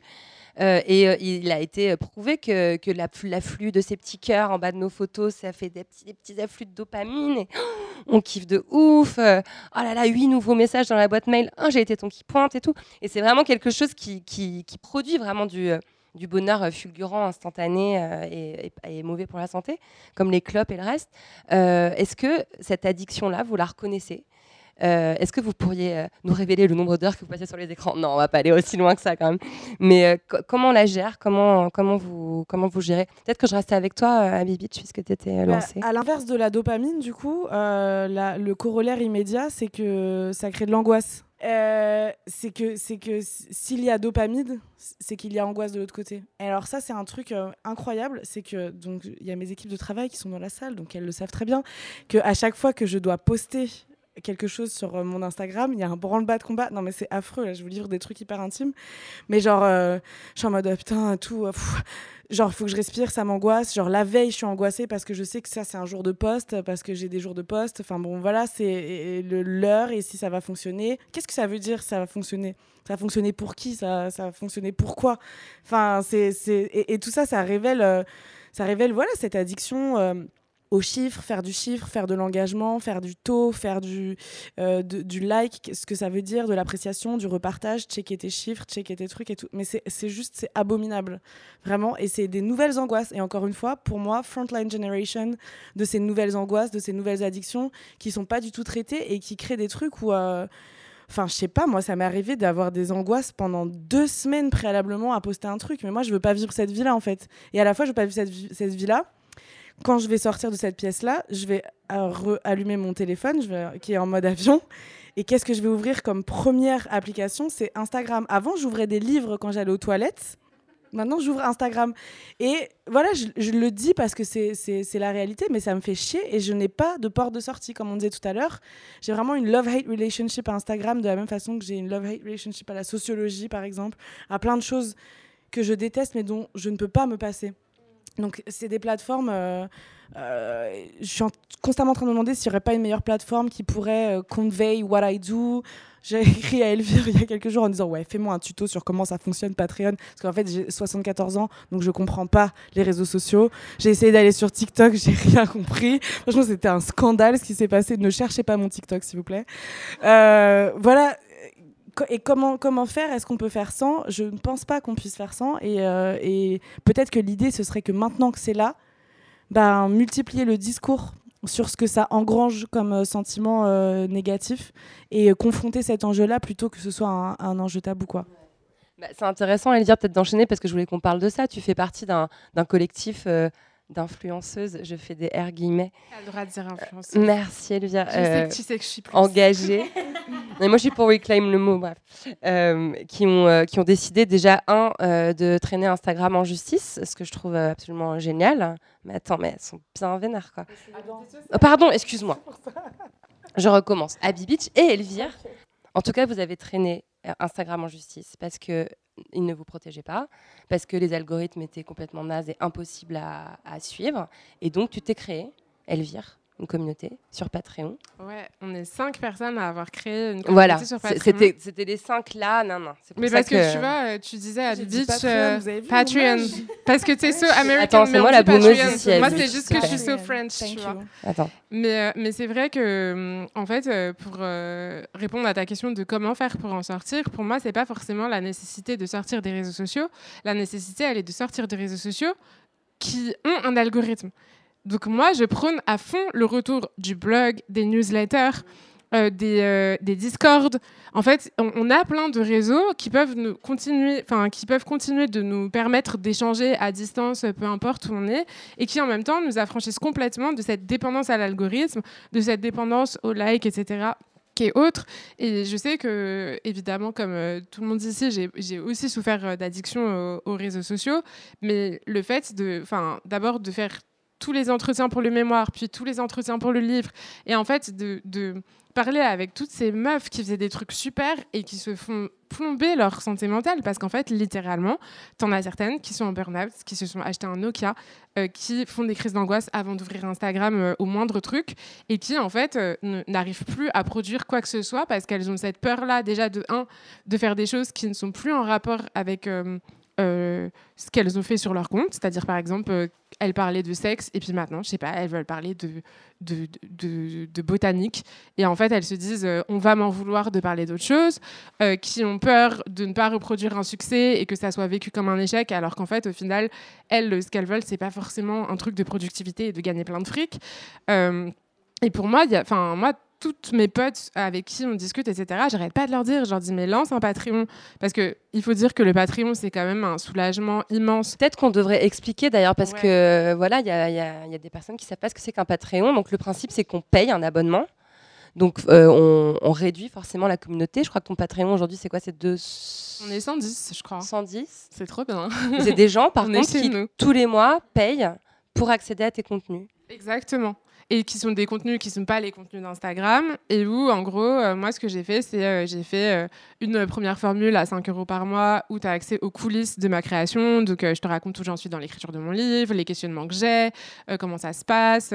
Euh, et euh, il a été prouvé que, que l'afflux de ces petits cœurs en bas de nos photos, ça fait des petits, des petits afflux de dopamine. Et, [GASPS] on kiffe de ouf. Euh, oh là là, huit nouveaux messages dans la boîte mail. Oh, j'ai été ton qui pointe et tout. Et c'est vraiment quelque chose qui, qui, qui produit vraiment du du bonheur fulgurant, instantané et, et, mauvais pour la santé, comme les clopes et le reste. Est-ce que cette addiction-là, vous la reconnaissez? Euh, est-ce que vous pourriez euh, nous révéler le nombre d'heures que vous passez sur les écrans? Non, on va pas aller aussi loin que ça quand même. Mais euh, comment on la gère? Comment, comment, vous, comment vous gérez? Peut-être que je restais avec toi, à Beach, puisque tu étais bah, lancée. à l'inverse de la dopamine, du coup, le corollaire immédiat, c'est que ça crée de l'angoisse. C'est que c'est que s'il y a dopamine, c'est qu'il y a angoisse de l'autre côté. Et alors ça c'est un truc incroyable, c'est que donc il y a mes équipes de travail qui sont dans la salle, donc elles le savent très bien, que à chaque fois que je dois poster quelque chose sur euh, mon Instagram, il y a un branle-bas de combat. Non, mais c'est affreux, là, je vous livre des trucs hyper intimes. Mais genre, euh, je suis en mode, oh, putain, tout. Euh, genre, il faut que je respire, ça m'angoisse. Genre, la veille, je suis angoissée parce que je sais que ça, c'est un jour de poste, parce que j'ai des jours de poste. Enfin, bon, voilà, c'est l'heure et si ça va fonctionner. Qu'est-ce que ça veut dire, ça va fonctionner? Ça va fonctionner pour qui? Ça, ça va fonctionner pourquoi Enfin, c'est. Et, et, tout ça, ça révèle, ça révèle voilà, cette addiction aux chiffres, faire du chiffre, faire de l'engagement, faire du taux, faire du, euh, du like, ce que ça veut dire, de l'appréciation, du repartage, checker tes chiffres, checker tes trucs et tout. Mais c'est juste, c'est abominable, vraiment. Et c'est des nouvelles angoisses. Et encore une fois, pour moi, frontline generation de ces nouvelles angoisses, de ces nouvelles addictions qui sont pas du tout traitées et qui créent des trucs où... Euh, enfin, je sais pas, moi, ça m'est arrivé d'avoir des angoisses pendant deux semaines préalablement à poster un truc. Mais moi, je veux pas vivre cette vie-là, en fait. Et à la fois, je veux pas vivre cette, cette vie-là quand je vais sortir de cette pièce-là, je vais euh, allumer mon téléphone qui est en mode avion. Et qu'est-ce que je vais ouvrir comme première application? C'est Instagram. Avant, j'ouvrais des livres quand j'allais aux toilettes. Maintenant, j'ouvre Instagram. Et voilà, je, le dis parce que c'est la réalité, mais ça me fait chier et je n'ai pas de porte de sortie, comme on disait tout à l'heure. J'ai vraiment une love-hate relationship à Instagram, de la même façon que j'ai une love-hate relationship à la sociologie, par exemple, à plein de choses que je déteste, mais dont je ne peux pas me passer. Donc, c'est des plateformes. Euh, euh, je suis constamment en train de me demander s'il n'y aurait pas une meilleure plateforme qui pourrait euh, convey what I do. [LAUGHS] J'ai écrit à Elvire [LAUGHS] il y a quelques jours en disant Ouais, fais-moi un tuto sur comment ça fonctionne Patreon. Parce qu'en fait, j'ai 74 ans, donc je comprends pas les réseaux sociaux. J'ai essayé d'aller sur TikTok, [LAUGHS] j'ai rien compris. Franchement, c'était un scandale ce qui s'est passé. Ne cherchez pas mon TikTok, s'il vous plaît. voilà et comment, faire? Est-ce qu'on peut faire sans? Je ne pense pas qu'on puisse faire sans. Et, euh, peut-être que l'idée, ce serait que maintenant que c'est là, ben, multiplier le discours sur ce que ça engrange comme euh, sentiment euh, négatif et confronter cet enjeu-là plutôt que ce soit un, enjeu tabou. Bah, c'est intéressant, dire peut-être d'enchaîner parce que je voulais qu'on parle de ça. Tu fais partie d'un collectif d'influenceuse, je fais des R guillemets. Elle le droit de dire influenceuse. Merci Elvire. Je sais que tu sais que je suis plus. Engagée. [LAUGHS] Mais moi je suis pour reclaim le mot, bref. Euh, qui, ont, euh, qui ont décidé déjà, un, euh, de traîner Instagram en justice, ce que je trouve absolument génial. Mais attends, mais elles sont bien vénères quoi. Oh, pardon, excuse-moi. [LAUGHS] Je recommence. Abby Beach et Elvire. En tout cas, vous avez traîné Instagram en justice parce que ne vous protégeait pas, parce que les algorithmes étaient complètement nazes et impossibles à, à suivre. Et donc, tu t'es créé, Elvire, une communauté sur Patreon. Ouais, on est cinq personnes à avoir créé une communauté voilà, sur Patreon. C'était, c'était les cinq là, non, non. Mais parce que, que, tu vois, euh, tu disais à Beach Patreon, Patreon parce que tu es so American. Attends, c'est moi la boomeuse ici. Moi, c'est juste que je suis so French, tu vois. Attends. Mais, euh, mais c'est vrai que, en fait, euh, pour euh, répondre à ta question de comment faire pour en sortir, pour moi, c'est pas forcément la nécessité de sortir des réseaux sociaux. La nécessité, elle est de sortir des réseaux sociaux qui ont un algorithme. Donc moi, je prône à fond le retour du blog, des newsletters, euh, des, euh, des Discord. En fait, on, a plein de réseaux qui peuvent nous continuer, qui peuvent continuer de nous permettre d'échanger à distance, peu importe où on est, et qui en même temps nous affranchissent complètement de cette dépendance à l'algorithme, de cette dépendance aux likes, etc est autre. Et je sais que, évidemment, comme euh, tout le monde ici, j'ai aussi souffert euh, d'addiction aux, aux, réseaux sociaux. Mais le fait d'abord de faire tous les entretiens pour le mémoire, puis tous les entretiens pour le livre, et en fait de, parler avec toutes ces meufs qui faisaient des trucs super et qui se font plomber leur santé mentale, parce qu'en fait, littéralement, t'en as certaines qui sont en burn-out, qui se sont acheté un Nokia, euh, qui font des crises d'angoisse avant d'ouvrir Instagram euh, au moindre truc, et qui en fait euh, n'arrivent plus à produire quoi que ce soit, parce qu'elles ont cette peur-là déjà de, un, de faire des choses qui ne sont plus en rapport avec... Euh, ce qu'elles ont fait sur leur compte. C'est-à-dire, par exemple, euh, elles parlaient de sexe et puis maintenant, je sais pas, elles veulent parler de, de, de, botanique. Et en fait, elles se disent, euh, on va m'en vouloir de parler d'autre chose, qui ont peur de ne pas reproduire un succès et que ça soit vécu comme un échec, alors qu'en fait, au final, elles, ce qu'elles veulent, c'est pas forcément un truc de productivité et de gagner plein de fric. et pour moi, a, moi, toutes mes potes avec qui on discute, etc., j'arrête pas de leur dire, je leur dis, mais lance un Patreon. Parce qu'il faut dire que le Patreon, c'est quand même un soulagement immense. Peut-être qu'on devrait expliquer d'ailleurs, parce ouais. que voilà, il y a, y, a, y a, des personnes qui savent pas ce que c'est qu'un Patreon. Donc le principe, c'est qu'on paye un abonnement. Donc euh, on, on, réduit forcément la communauté. Je crois que ton Patreon aujourd'hui, c'est quoi? C'est deux... On est 110, je crois. 110 C'est trop bien. [LAUGHS] c'est des gens, par contre, qui nous. tous les mois payent pour accéder à tes contenus. Exactement et qui sont des contenus qui ne sont pas les contenus d'Instagram. Et où en gros euh, moi ce que j'ai fait c'est euh, j'ai fait euh, une première formule à 5 euros par mois où tu as accès aux coulisses de ma création. Donc je te raconte où j'en suis dans l'écriture de mon livre les questionnements que j'ai comment ça se passe.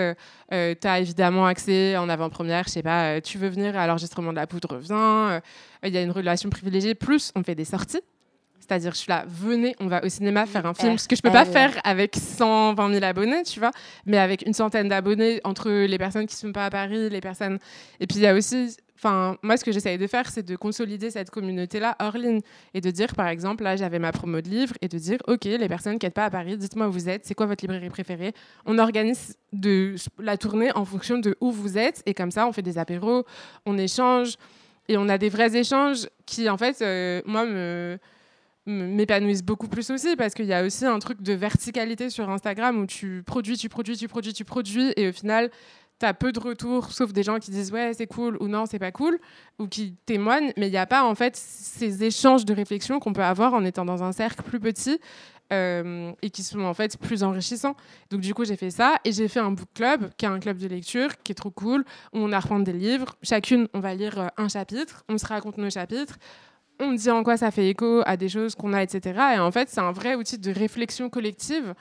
Tu as évidemment accès en avant-première je sais pas tu veux venir à l'enregistrement de la poudre viens. Il y a une relation privilégiée plus on fait des sorties c'est-à-dire, je suis là, venez, on va au cinéma faire un film. Ce que je peux pas faire avec 120 000 abonnés, tu vois, mais avec une centaine d'abonnés entre les personnes qui ne sont pas à Paris, les personnes. Et puis, il y a aussi. Enfin, moi, ce que j'essaye de faire, c'est de consolider cette communauté-là hors ligne et de dire, par exemple, là, j'avais ma promo de livre et de dire, OK, les personnes qui n'êtes pas à Paris, dites-moi où vous êtes, c'est quoi votre librairie préférée? On organise de la tournée en fonction de où vous êtes et comme ça, on fait des apéros, on échange et on a des vrais échanges qui, en fait, euh, moi, me m'épanouissent beaucoup plus aussi parce qu'il y a aussi un truc de verticalité sur Instagram où tu produis, tu produis, tu produis, tu produis et au final, tu as peu de retours, sauf des gens qui disent ouais, c'est cool ou non, c'est pas cool, ou qui témoignent, mais il n'y a pas en fait ces échanges de réflexion qu'on peut avoir en étant dans un cercle plus petit euh, et qui sont en fait plus enrichissants. Donc du coup, j'ai fait ça et j'ai fait un book club qui est un club de lecture qui est trop cool où on a reprendre des livres. Chacune, on va lire euh, un chapitre, on se raconte nos chapitres on dit en quoi ça fait écho à des choses qu'on a, etc. Et en fait, c'est un vrai outil de réflexion collective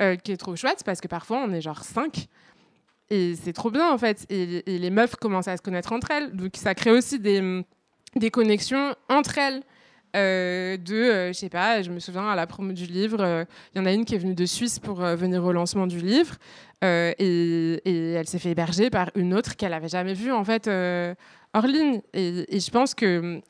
euh, qui est trop chouette parce que parfois, on est genre cinq. Et c'est trop bien, en fait. Et, les meufs commencent à se connaître entre elles. Donc, ça crée aussi des, des connexions entre elles. Euh, de, euh, je sais pas, je me souviens à la promo du livre, il euh, y en a une qui est venue de Suisse pour venir au lancement du livre. Et, elle s'est fait héberger par une autre qu'elle avait jamais vue, en fait hors ligne. Et, je pense que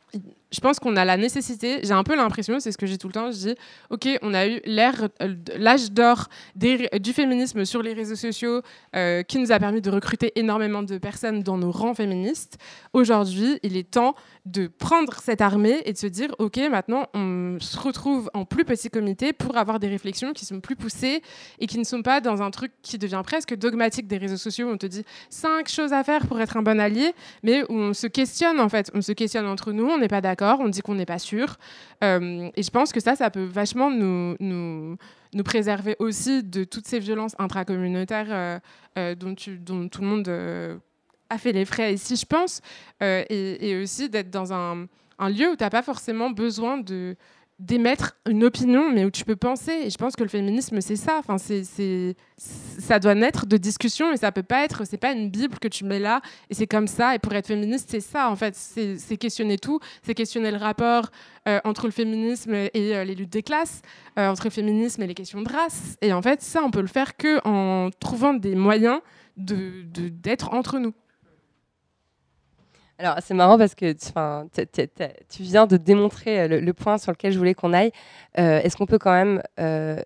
je pense qu'on a la nécessité, j'ai un peu l'impression, c'est ce que j'ai tout le temps, je dis, ok, on a eu euh, l'âge d'or du féminisme sur les réseaux sociaux euh, qui nous a permis de recruter énormément de personnes dans nos rangs féministes. Aujourd'hui, il est temps de prendre cette armée et de se dire, ok, maintenant on se retrouve en plus petit comité pour avoir des réflexions qui sont plus poussées et qui ne sont pas dans un truc qui devient presque dogmatique des réseaux sociaux où on te dit cinq choses à faire pour être un bon allié, mais où on se questionne en fait, on se questionne entre nous, n'est pas d'accord on dit qu'on n'est pas sûr. Euh, et je pense que ça, ça peut vachement nous, nous, nous, préserver aussi de toutes ces violences intracommunautaires euh, euh, dont, dont, tout le monde a fait les frais ici, je pense. Et, et, aussi d'être dans un, un lieu où tu n'as pas forcément besoin de d'émettre une opinion, mais où tu peux penser. Et je pense que le féminisme, c'est ça. Enfin, c'est, ça doit naître de discussion, mais ça peut pas être. C'est pas une bible que tu mets là et c'est comme ça. Et pour être féministe, c'est ça en fait. C'est, questionner tout. C'est questionner le rapport euh, entre le féminisme et euh, les luttes des classes, euh, entre le féminisme et les questions de race. Et en fait, ça, on peut le faire que en trouvant des moyens de d'être entre nous. Alors, c'est marrant parce que tu viens de démontrer euh, le, point sur lequel je voulais qu'on aille. Euh, est-ce qu'on peut quand même euh,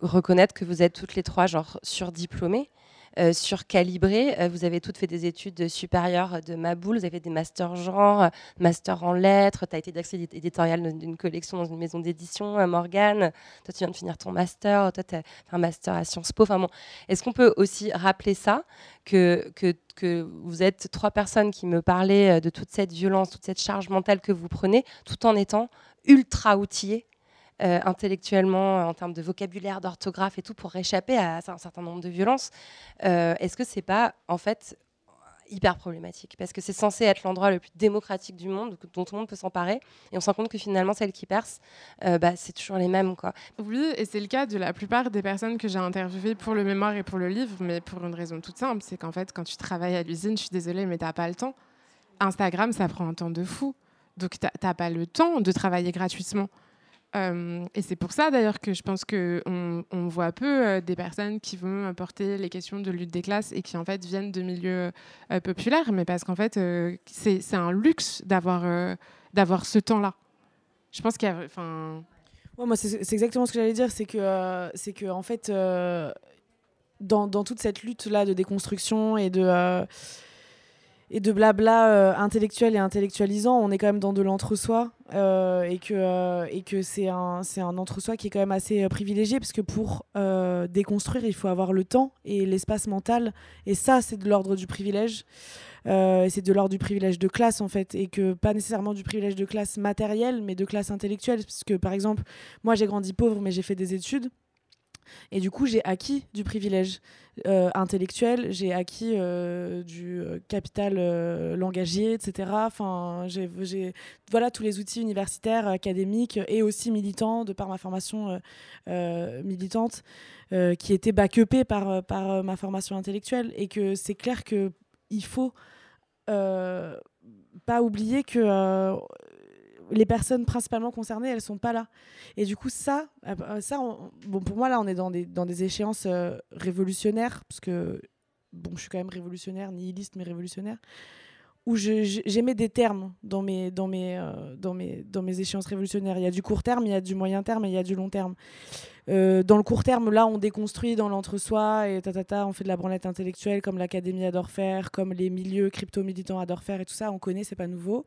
reconnaître que vous êtes toutes les trois genre surdiplômées? Euh, surcalibré. Euh, vous avez toutes fait des études supérieures de Maboul, vous avez des masters genre, master en lettres, tu as été d'accès éditorial d'une collection dans une maison d'édition, à Morgane. Toi, tu viens de finir ton master, toi, tu as fait un master à Sciences Po. Enfin, bon. Est-ce qu'on peut aussi rappeler ça, que, que, que vous êtes trois personnes qui me parlaient euh, de toute cette violence, toute cette charge mentale que vous prenez, tout en étant ultra outillés euh, intellectuellement, euh, en termes de vocabulaire, d'orthographe et tout, pour échapper à un certain nombre de violences. Euh, est-ce que c'est pas, en fait, hyper problématique? Parce que c'est censé être l'endroit le plus démocratique du monde dont tout le monde peut s'emparer et on se rend compte que finalement celles qui percent bah, c'est toujours les mêmes quoi. Oui et c'est le cas de la plupart des personnes que j'ai interviewées pour le mémoire et pour le livre mais pour une raison toute simple c'est qu'en fait quand tu travailles à l'usine je suis désolée mais t'as pas le temps. Instagram ça prend un temps de fou donc t'as pas le temps de travailler gratuitement. Euh, et c'est pour ça d'ailleurs que je pense qu'on on voit peu euh, des personnes qui vont porter les questions de lutte des classes et qui en fait viennent de milieux euh, populaires, mais parce qu'en fait c'est un luxe d'avoir d'avoir ce temps-là. Je pense qu'il y a, enfin. moi c'est exactement ce que j'allais dire, c'est que c'est que en fait dans, dans, toute cette lutte là de déconstruction et de et de blabla euh, intellectuel et intellectualisant, on est quand même dans de l'entre-soi euh, et que, euh, que c'est un, un entre-soi qui est quand même assez privilégié parce que pour déconstruire, il faut avoir le temps et l'espace mental et ça, c'est de l'ordre du privilège. c'est de l'ordre du privilège de classe en fait et que pas nécessairement du privilège de classe matérielle mais de classe intellectuelle parce que par exemple moi j'ai grandi pauvre mais j'ai fait des études et du coup, j'ai acquis du privilège euh, intellectuel, j'ai acquis euh, du euh, capital langagier, etc. Enfin, j'ai, voilà tous les outils universitaires, académiques et aussi militants de par ma formation militante qui étaient backupés par, par ma formation intellectuelle. Et que c'est clair qu'il faut pas oublier que les personnes principalement concernées, elles sont pas là. Et du coup, ça, euh, ça bon, pour moi, là, on est dans des, dans des échéances euh, révolutionnaires, parce que, bon, je suis quand même révolutionnaire, nihiliste, mais révolutionnaire, où j'aimais des termes dans mes, dans, mes, euh, dans, mes, dans mes échéances révolutionnaires. Il y a du court terme, il y a du moyen terme et il y a du long terme. dans le court terme, là, on déconstruit dans l'entre-soi et ta, on fait de la branlette intellectuelle comme l'Académie adore faire, comme les milieux crypto-militants adorent faire et tout ça, on connaît, c'est pas nouveau.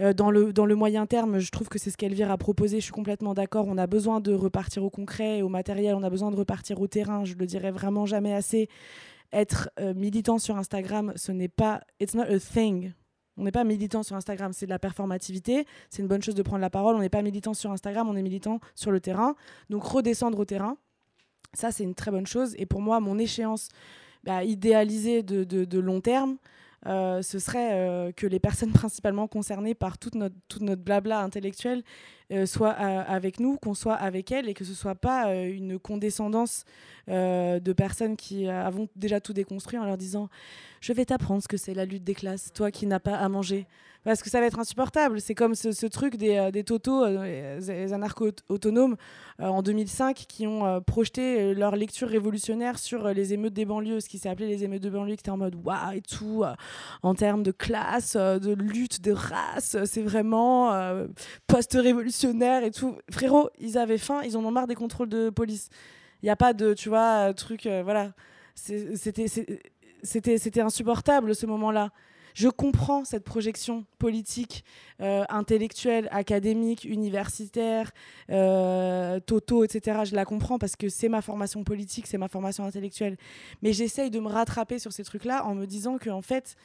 Euh, dans, le, dans le moyen terme, je trouve que c'est ce qu'Elvire a proposé. Je suis complètement d'accord. On a besoin de repartir au concret et au matériel. On a besoin de repartir au terrain. Je le dirais vraiment jamais assez. Être euh, militant sur Instagram, ce n'est pas. It's not a thing. On n'est pas militant sur Instagram, c'est de la performativité. C'est une bonne chose de prendre la parole. On n'est pas militant sur Instagram, on est militant sur le terrain. Donc redescendre au terrain, ça c'est une très bonne chose. Et pour moi, mon échéance bah, idéalisée de, de, long terme, ce serait euh, que les personnes [LAUGHS] principalement concernées par toute notre, notre blabla intellectuel euh, soit avec nous, qu'on soit avec elle, et que ce soit pas une condescendance de personnes qui avons déjà tout déconstruit en leur disant je vais t'apprendre ce que c'est la lutte des classes, toi qui n'as pas à manger parce que ça va être insupportable. C'est comme ce, truc des, euh, des totos, euh, des anarcho-autonomes euh, en 2005 qui ont projeté leur lecture révolutionnaire sur les émeutes des banlieues, ce qui s'est appelé les émeutes de banlieue, qui était en mode waouh! et tout, en termes de classe, de lutte, de race, c'est vraiment et tout. Frérot, ils avaient faim, ils en ont marre des contrôles de police. Il n'y a pas de, tu vois, truc, voilà. C'était insupportable ce moment-là. Je comprends cette projection politique, euh, intellectuelle, académique, universitaire, euh, toto, etc. Je la comprends parce que c'est ma formation politique, c'est ma formation intellectuelle. Mais j'essaye de me rattraper sur ces trucs-là en me disant qu'en fait,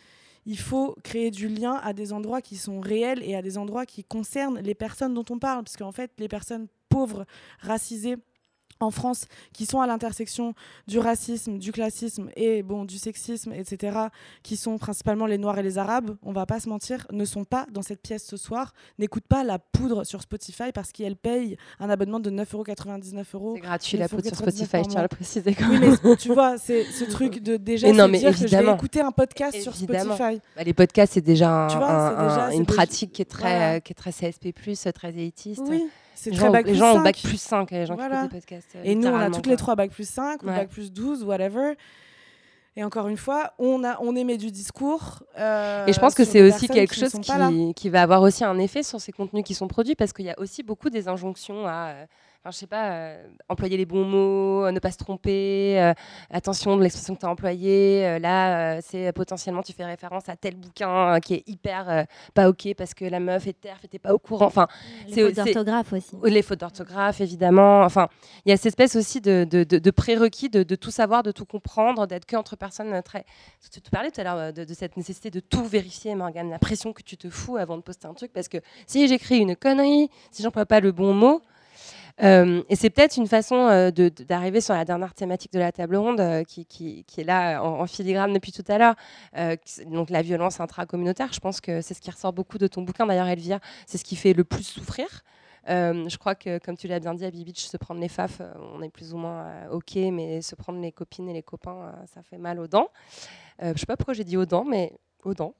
il faut créer du lien à des endroits qui sont réels et à des endroits qui concernent les personnes dont on parle. Parce qu'en fait, les personnes pauvres, racisées, en France qui sont à l'intersection du racisme, du classisme et bon du sexisme, etc., qui sont principalement les Noirs et les Arabes, on va pas se mentir, ne sont pas dans cette pièce ce soir, n'écoutent pas la poudre sur Spotify parce qu'elles payent un abonnement de 9,99 euros. C'est gratuit la poudre sur Spotify, je tiens à le préciser. Quand oui, mais tu vois, c'est ce truc de [LAUGHS] déjà non, mais dire que je vais écouter un podcast sur Spotify. Bah, les podcasts, c'est déjà, une pratique qui est très, qui est très CSP+, très élitiste. Oui. C'est très bac Les gens ont bac plus 5, les gens qui font des podcasts. Et nous, on a toutes les trois bac plus 5 ou bac plus 12, whatever. Et encore une fois, on, a, on émet du discours. Euh, et je pense que c'est aussi quelque chose qui, qui, va avoir aussi un effet sur ces contenus qui sont produits, parce qu'il y a aussi beaucoup des injonctions à euh, enfin, je sais pas, euh, employer les bons mots, euh, ne pas se tromper, euh, attention de l'expression que tu as employée. là, c'est potentiellement, tu fais référence à tel bouquin qui est hyper pas OK parce que la meuf est terre, t'es pas au courant. Enfin, les fautes d'orthographe aussi. Les fautes d'orthographe, évidemment. Enfin, il y a cette espèce aussi de, de, de, prérequis de, tout savoir, de tout comprendre, d'être qu'entre personnes très. Tu te parlais tout à l'heure de, cette nécessité de tout vérifier, Morgane, la pression que tu te fous avant de poster un truc parce que si j'écris une connerie, si j'emploie pas le bon mot, euh, et c'est peut-être une façon euh, d'arriver sur la dernière thématique de la table ronde euh, qui, est là en, filigrane depuis tout à l'heure. donc la violence intracommunautaire, je pense que c'est ce qui ressort beaucoup de ton bouquin. D'ailleurs, Elvire, c'est ce qui fait le plus souffrir. je crois que, comme tu l'as bien dit à Bibitch, se prendre les faf, on est plus ou moins OK, mais se prendre les copines et les copains, ça fait mal aux dents. je ne sais pas pourquoi j'ai dit aux dents, mais aux dents.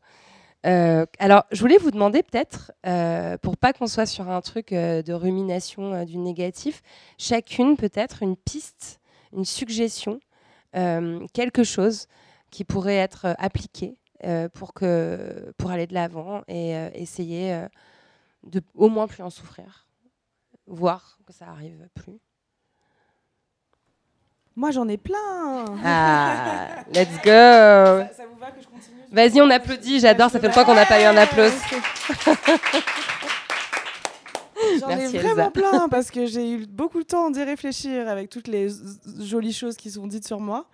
Euh, alors, je voulais vous demander peut-être, euh, pour pas qu'on soit sur un truc euh, de rumination du négatif, chacune peut-être une piste, une suggestion, quelque chose qui pourrait être appliqué pour, que, pour aller de l'avant et essayer de au moins plus en souffrir, voir que ça arrive plus. Moi, j'en ai plein. Ah, [LAUGHS] let's go. Ça, vous va que je continue? Vas-y, on applaudit. J'adore. Ça fait longtemps qu'on n'a pas eu un applaudissement. [LAUGHS] J'en ai vraiment plein parce que j'ai eu beaucoup de temps d'y réfléchir avec toutes les jolies choses qui sont dites sur moi,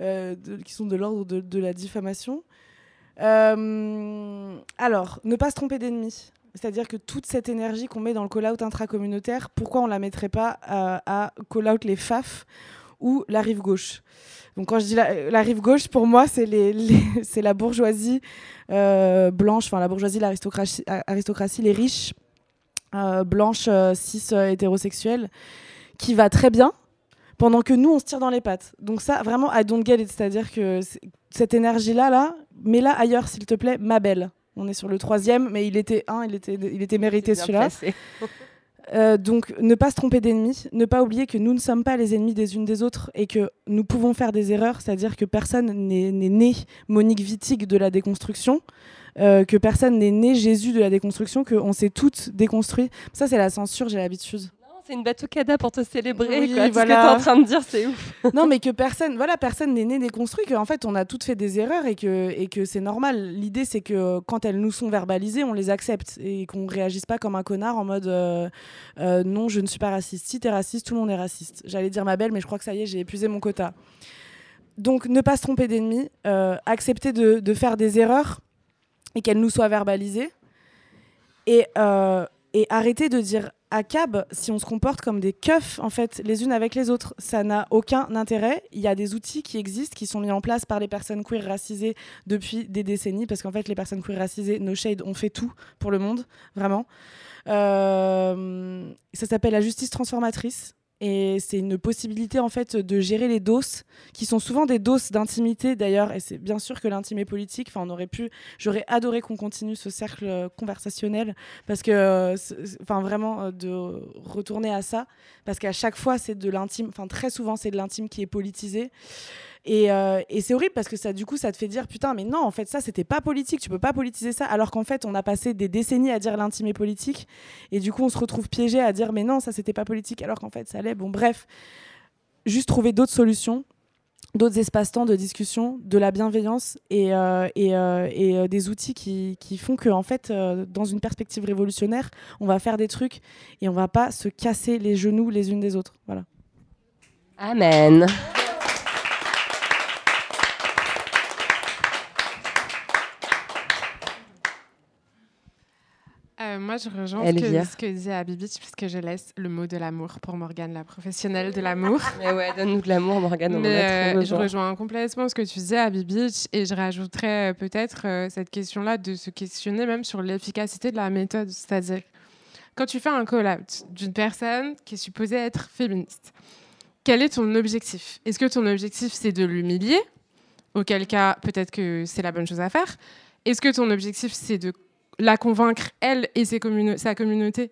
euh, qui sont de l'ordre de, la diffamation. Euh, alors, ne pas se tromper d'ennemi. C'est-à-dire que toute cette énergie qu'on met dans le call-out intracommunautaire, pourquoi on ne la mettrait pas à, à call-out les FAF ou la rive gauche. Donc quand je dis la, rive gauche, pour moi, c'est [LAUGHS] les, c'est la bourgeoisie euh, blanche, enfin la bourgeoisie, l'aristocratie, aristocratie, les riches, euh, blanches, euh, cis, hétérosexuels, qui va très bien, pendant que nous, on se tire dans les pattes. Donc ça, vraiment, I don't get it. C'est-à-dire que cette énergie-là, là, mets-la ailleurs, s'il te plaît, ma belle. On est sur le troisième, mais il était un, il était, il était mérité celui-là. [LAUGHS] Euh, donc, ne pas se tromper d'ennemis, ne pas oublier que nous ne sommes pas les ennemis des unes des autres et que nous pouvons faire des erreurs, c'est-à-dire que personne n'est né Monique Wittig de la déconstruction, euh, que personne n'est né Jésus de la déconstruction, qu'on s'est toutes déconstruit. Ça, c'est la censure, j'ai l'habitude c'est une batucada pour te célébrer. quoi. Ce que tu es en train de dire, c'est ouf. [LAUGHS] non, mais que personne, voilà, personne n'est né déconstruit, qu'en fait, on a toutes fait des erreurs et que, et que c'est normal. L'idée, c'est que quand elles nous sont verbalisées, on les accepte et qu'on réagisse pas comme un connard en mode euh, euh, non, je ne suis pas raciste. Si tu es raciste, tout le monde est raciste. J'allais dire ma belle, mais je crois que ça y est, j'ai épuisé mon quota. Donc, ne pas se tromper d'ennemis, euh, accepter de, de, faire des erreurs et qu'elles nous soient verbalisées. Et et arrêter de dire à cab si on se comporte comme des keufs en fait les unes avec les autres. Ça n'a aucun intérêt. Il y a des outils qui existent, qui sont mis en place par les personnes queer racisées depuis des décennies, parce qu'en fait les personnes queer racisées, No Shade, ont fait tout pour le monde, vraiment. Euh, ça s'appelle la justice transformatrice. Et c'est une possibilité en fait de gérer les doses, qui sont souvent des doses d'intimité d'ailleurs. Et c'est bien sûr que l'intime est politique. Enfin, on aurait pu. J'aurais adoré qu'on continue ce cercle euh, conversationnel parce que, euh, enfin, vraiment euh, de retourner à ça, parce qu'à chaque fois c'est de l'intime. Enfin, très souvent c'est de l'intime qui est politisé. Et, euh, et c'est horrible parce que ça, du coup, ça te fait dire putain, mais non, en fait, ça, c'était pas politique, tu peux pas politiser ça. Alors qu'en fait, on a passé des décennies à dire l'intime est politique. Et du coup, on se retrouve piégé à dire mais non, ça, c'était pas politique, alors qu'en fait, ça l'est. Bon, bref, juste trouver d'autres solutions d'autres espaces-temps de discussion, de la bienveillance et, euh, euh, des outils qui, qui font que, en fait, dans une perspective révolutionnaire, on va faire des trucs et on va pas se casser les genoux les unes des autres. Voilà. Amen. Moi, je rejoins que, ce que disait Abibich, puisque je laisse le mot de l'amour pour Morgane, la professionnelle de l'amour. [LAUGHS] Mais ouais, donne-nous de l'amour, Morgane. on en a Mais trop euh, je rejoins complètement ce que tu disais, Abby Beach, et je rajouterais euh, peut-être euh, cette question-là de se questionner même sur l'efficacité de la méthode. C'est-à-dire, quand tu fais un call-out d'une personne qui est supposée être féministe, quel est ton objectif? Est-ce que ton objectif, c'est de l'humilier? Auquel cas, peut-être que c'est la bonne chose à faire. Est-ce que ton objectif, c'est de la convaincre, elle et sa communauté,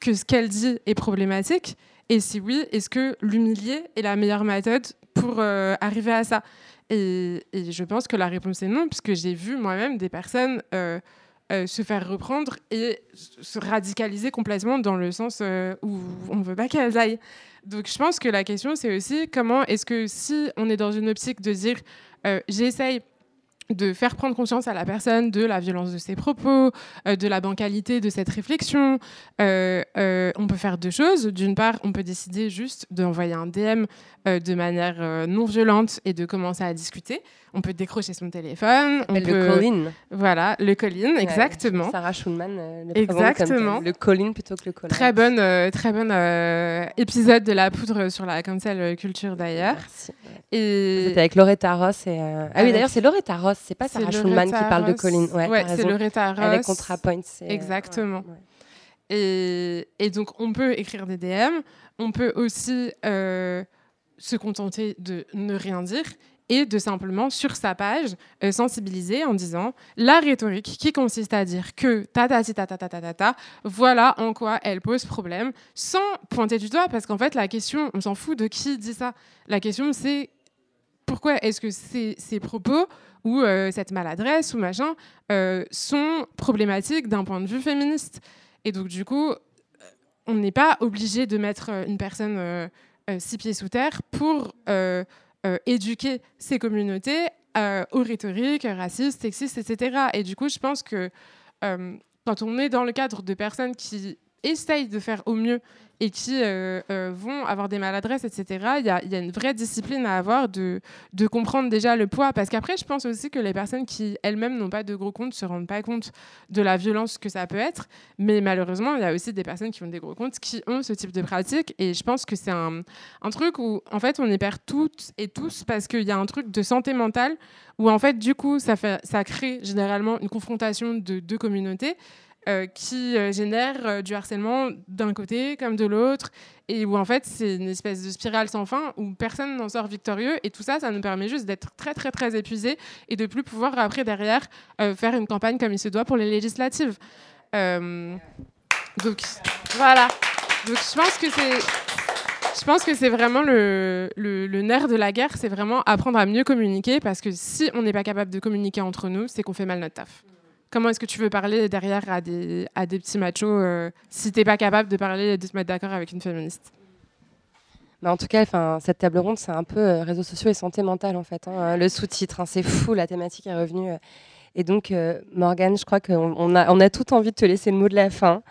que ce qu'elle dit est problématique Et si oui, est-ce que l'humilier est la meilleure méthode pour euh, arriver à ça? Et, je pense que la réponse est non, puisque j'ai vu moi-même des personnes euh, euh, se faire reprendre et se radicaliser complètement dans le sens où on ne veut pas qu'elles aillent. Donc je pense que la question, c'est aussi comment est-ce que si on est dans une optique de dire j'essaye de faire prendre conscience à la personne de la violence de ses propos, euh, de la bancalité de cette réflexion. Euh, euh, on peut faire deux choses. D'une part, on peut décider juste d'envoyer un DM de manière non violente et de commencer à discuter. On peut décrocher son téléphone. On le call-in. Voilà, le call-in, Ouais, exactement. Sarah Schulman euh, le comme Exactement. tel. Le call-in plutôt que le call Très bonne, euh, très bonne euh, épisode de la poudre sur la cancel culture d'ailleurs. Et C'était avec Loretta Ross. Et, euh, Ah oui, Avec- d'ailleurs, c'est Loretta Ross, c'est pas Sarah Schulman qui parle de. Colin. Ouais, c'est. Loretta Avec Ross. ContraPoint. c'est- Exactement. Et, et donc, on peut écrire des DM, on peut aussi euh, se contenter de ne rien dire et de simplement, sur sa page, euh, sensibiliser en disant la rhétorique qui consiste à dire que ta ta ta ta ta ta ta ta voilà en quoi elle pose problème, sans pointer du doigt, parce qu'en fait, la question, on s'en fout de qui dit ça. La question, c'est pourquoi est-ce que ces, ces propos ou euh, cette maladresse ou machin euh, sont problématiques d'un point de vue féministe Et donc, du coup, on n'est pas obligé de mettre une personne six pieds sous terre pour euh, euh, éduquer ces communautés euh, aux rhétoriques racistes, sexistes, etc. Et du coup, je pense que euh, quand on est dans le cadre de personnes qui essayent de faire au mieux et qui euh, euh, vont avoir des maladresses, etc., il y a, une vraie discipline à avoir de, de comprendre déjà le poids. Parce qu'après, je pense aussi que les personnes qui elles-mêmes n'ont pas de gros comptes ne se rendent pas compte de la violence que ça peut être. Mais malheureusement, il y a aussi des personnes qui ont des gros comptes qui ont ce type de pratique. Et je pense que c'est un, un truc où, en fait, on y perd toutes et tous parce qu'il y a un truc de santé mentale où, en fait, du coup, ça, fait, ça crée généralement une confrontation de deux communautés. Euh, qui euh, génère euh, du harcèlement d'un côté comme de l'autre, et où en fait c'est une espèce de spirale sans fin où personne n'en sort victorieux, et tout ça, ça nous permet juste d'être très très très épuisés et de plus pouvoir après derrière faire une campagne comme il se doit pour les législatives. Donc voilà. Donc je pense que c'est je pense que c'est vraiment le, le nerf de la guerre, c'est vraiment apprendre à mieux communiquer parce que si on n'est pas capable de communiquer entre nous, c'est qu'on fait mal notre taf. Comment est-ce que tu veux parler derrière à des, à des petits machos euh, si t'es pas capable de parler et de te mettre d'accord avec une féministe? Mais en tout cas, enfin, cette table ronde, c'est un peu euh, réseaux sociaux et santé mentale, en fait. hein. Le sous-titre, hein, c'est fou, la thématique est revenue. euh. Et donc, euh, Morgane, je crois qu'on on a, on a tout envie de te laisser le mot de la fin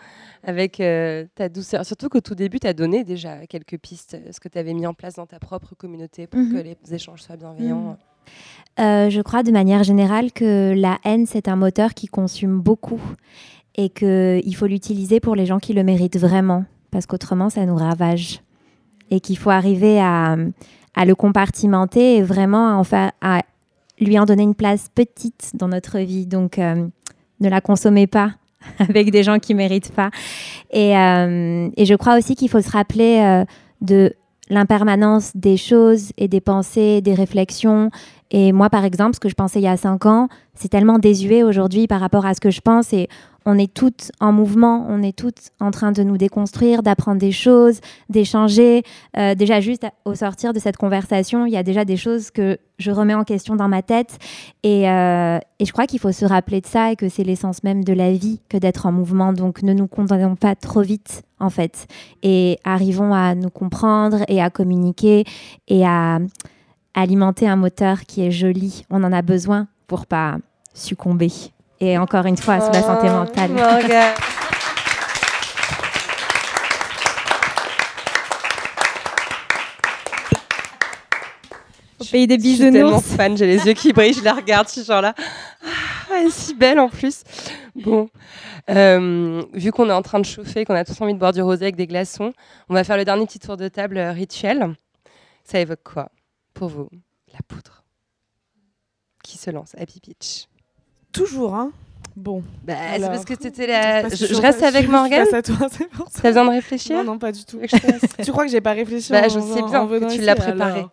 avec euh, ta douceur. Surtout qu'au tout début, tu as donné déjà quelques pistes, euh, ce que tu avais mis en place dans ta propre communauté pour Mhm. que les échanges soient bienveillants. Euh, je crois de manière générale que la haine, c'est un moteur qui consume beaucoup et qu'il faut l'utiliser pour les gens qui le méritent vraiment, parce qu'autrement, ça nous ravage. Et qu'il faut arriver à, le compartimenter et vraiment à, à lui en donner une place petite dans notre vie. Donc, euh, ne la consommez pas [LAUGHS] avec des gens qui méritent pas. Et, euh, et je crois aussi qu'il faut se rappeler de l'impermanence des choses et des pensées, des réflexions. Et moi, par exemple, ce que je pensais il y a cinq ans, c'est tellement désuet aujourd'hui par rapport à ce que je pense. Et on est toutes en mouvement, on est toutes en train de nous déconstruire, d'apprendre des choses, d'échanger. Euh, déjà, juste au sortir de cette conversation, il y a déjà des choses que je remets en question dans ma tête. Et, euh, et je crois qu'il faut se rappeler de ça et que c'est l'essence même de la vie que d'être en mouvement. Donc, ne nous condamnons pas trop vite, en fait. Et arrivons à nous comprendre et à communiquer et à alimenter un moteur qui est joli. On en a besoin pour pas succomber et encore une fois sur la santé Oh, mentale. Morgane. Au pays des Je suis tellement bisounours. fan, j'ai les yeux qui brillent, je la regarde, je suis genre là. Ah, elle est si belle en plus. Bon, Euh, vu qu'on est en train de chauffer, qu'on a tous envie de boire du rosé avec des glaçons, on va faire le dernier petit tour de table euh, rituel. Ça évoque quoi? Pour vous La poudre. Qui se lance Happy Peach. Toujours, hein Bon. Bah, c'est parce que c'était la. Je, reste avec je Morgane. face à toi, [LAUGHS] c'est pour ça. T'as besoin de réfléchir Non, non, pas du tout. [LAUGHS] Tu crois que j'ai pas réfléchi Bah, en- je sais en- bien en que tu l'as préparé. alors.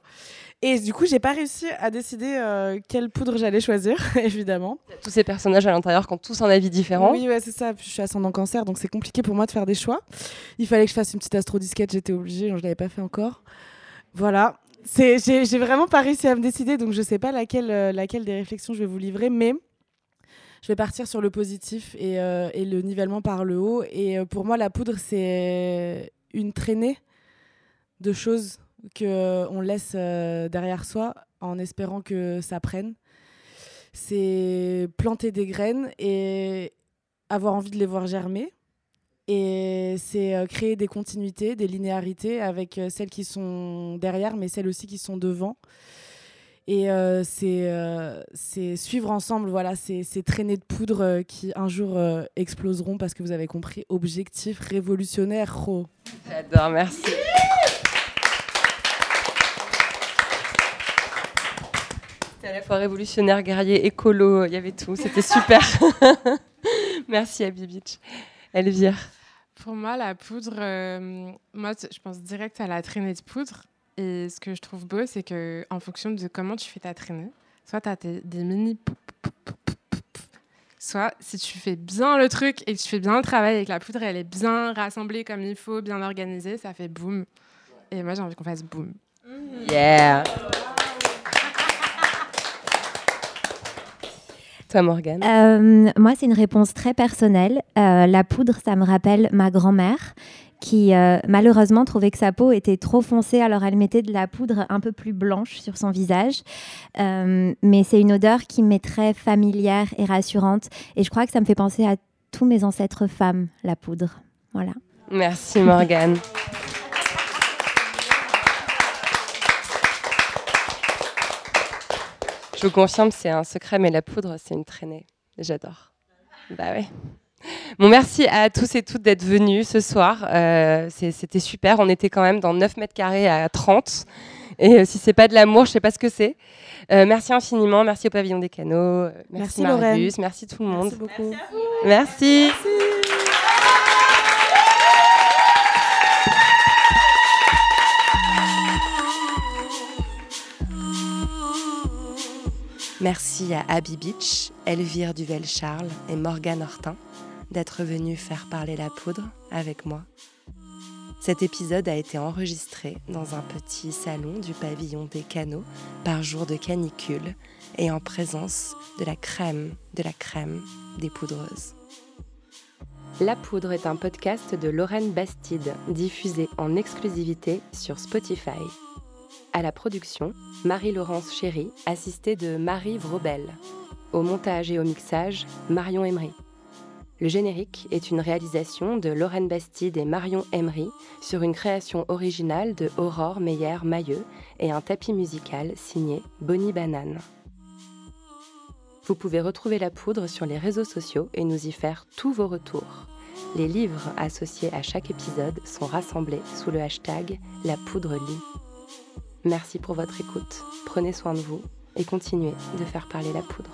Et du coup, j'ai pas réussi à décider euh, quelle poudre j'allais choisir, [LAUGHS] évidemment. Tous ces personnages à l'intérieur qui ont tous un avis différent. Oui, ouais, c'est ça. Puis je suis ascendant cancer, donc c'est compliqué pour moi de faire des choix. Il fallait que je fasse une petite astrodisquette, j'étais obligée, je l'avais pas fait encore. Voilà. J'ai, vraiment pas réussi à me décider, donc je sais pas laquelle, euh, laquelle des réflexions je vais vous livrer, mais je vais partir sur le positif et, euh, et le nivellement par le haut. Et euh, pour moi, la poudre, c'est une traînée de choses que on laisse derrière soi en espérant que ça prenne. C'est planter des graines et avoir envie de les voir germer. Et c'est euh, créer des continuités, des linéarités avec euh, celles qui sont derrière, mais celles aussi qui sont devant. Et euh, c'est euh, suivre ensemble voilà, ces, ces traînées de poudre qui un jour exploseront parce que vous avez compris, objectif révolutionnaire. J'adore, merci. C'était à la fois révolutionnaire, guerrier, écolo, il y avait tout, c'était super. [LAUGHS] merci Abby Beach. Elvire. Pour moi, la poudre, euh, moi, je pense direct à la traînée de poudre. Et ce que je trouve beau, c'est que en fonction de comment tu fais ta traînée, soit tu as des mini soit si tu fais bien le truc et que tu fais bien le travail et que la poudre, elle est bien rassemblée comme il faut, bien organisée, ça fait boum. Et moi, j'ai envie qu'on fasse boum. Yeah. [LAUGHS] Toi, Morgane. Euh, moi, c'est une réponse très personnelle. Euh, la poudre, ça me rappelle ma grand-mère qui euh, malheureusement trouvait que sa peau était trop foncée, alors elle mettait de la poudre un peu plus blanche sur son visage. Euh, mais c'est une odeur qui m'est très familière et rassurante. Et je crois que ça me fait penser à tous mes ancêtres femmes, la poudre. Voilà. Merci Morgane. [LAUGHS] Je vous confirme, c'est un secret, mais la poudre, c'est une traînée. J'adore. Bah ouais. Bon, merci à tous et toutes d'être venus ce soir. Euh, C'était super. On était quand même dans 9 mètres carrés à 30. Et euh, si c'est pas de l'amour, je sais pas ce que c'est. Euh, merci infiniment. Merci au Pavillon des Canaux. Merci, Lorraine. Marius. Merci tout le monde. Merci beaucoup. Merci. Merci à Abby Beach, Elvire Duvel-Charles et Morgane Hortin d'être venus faire parler la poudre avec moi. Cet épisode a été enregistré dans un petit salon du pavillon des canaux par jour de canicule et en présence de la crème de la crème des poudreuses. La Poudre est un podcast de Lorraine Bastide, diffusé en exclusivité sur Spotify. À la production, Marie-Laurence Chéry, assistée de Marie Vrobel. Au montage et au mixage, Marion Emery. Le générique est une réalisation de Lorraine Bastide et Marion Emery sur une création originale de Aurore Meyer-Mailleux et un tapis musical signé Bonnie Banane. Vous pouvez retrouver la poudre sur les réseaux sociaux et nous y faire tous vos retours. Les livres associés à chaque épisode sont rassemblés sous le hashtag La Poudre Lit. Merci pour votre écoute, prenez soin de vous et continuez de faire parler la poudre.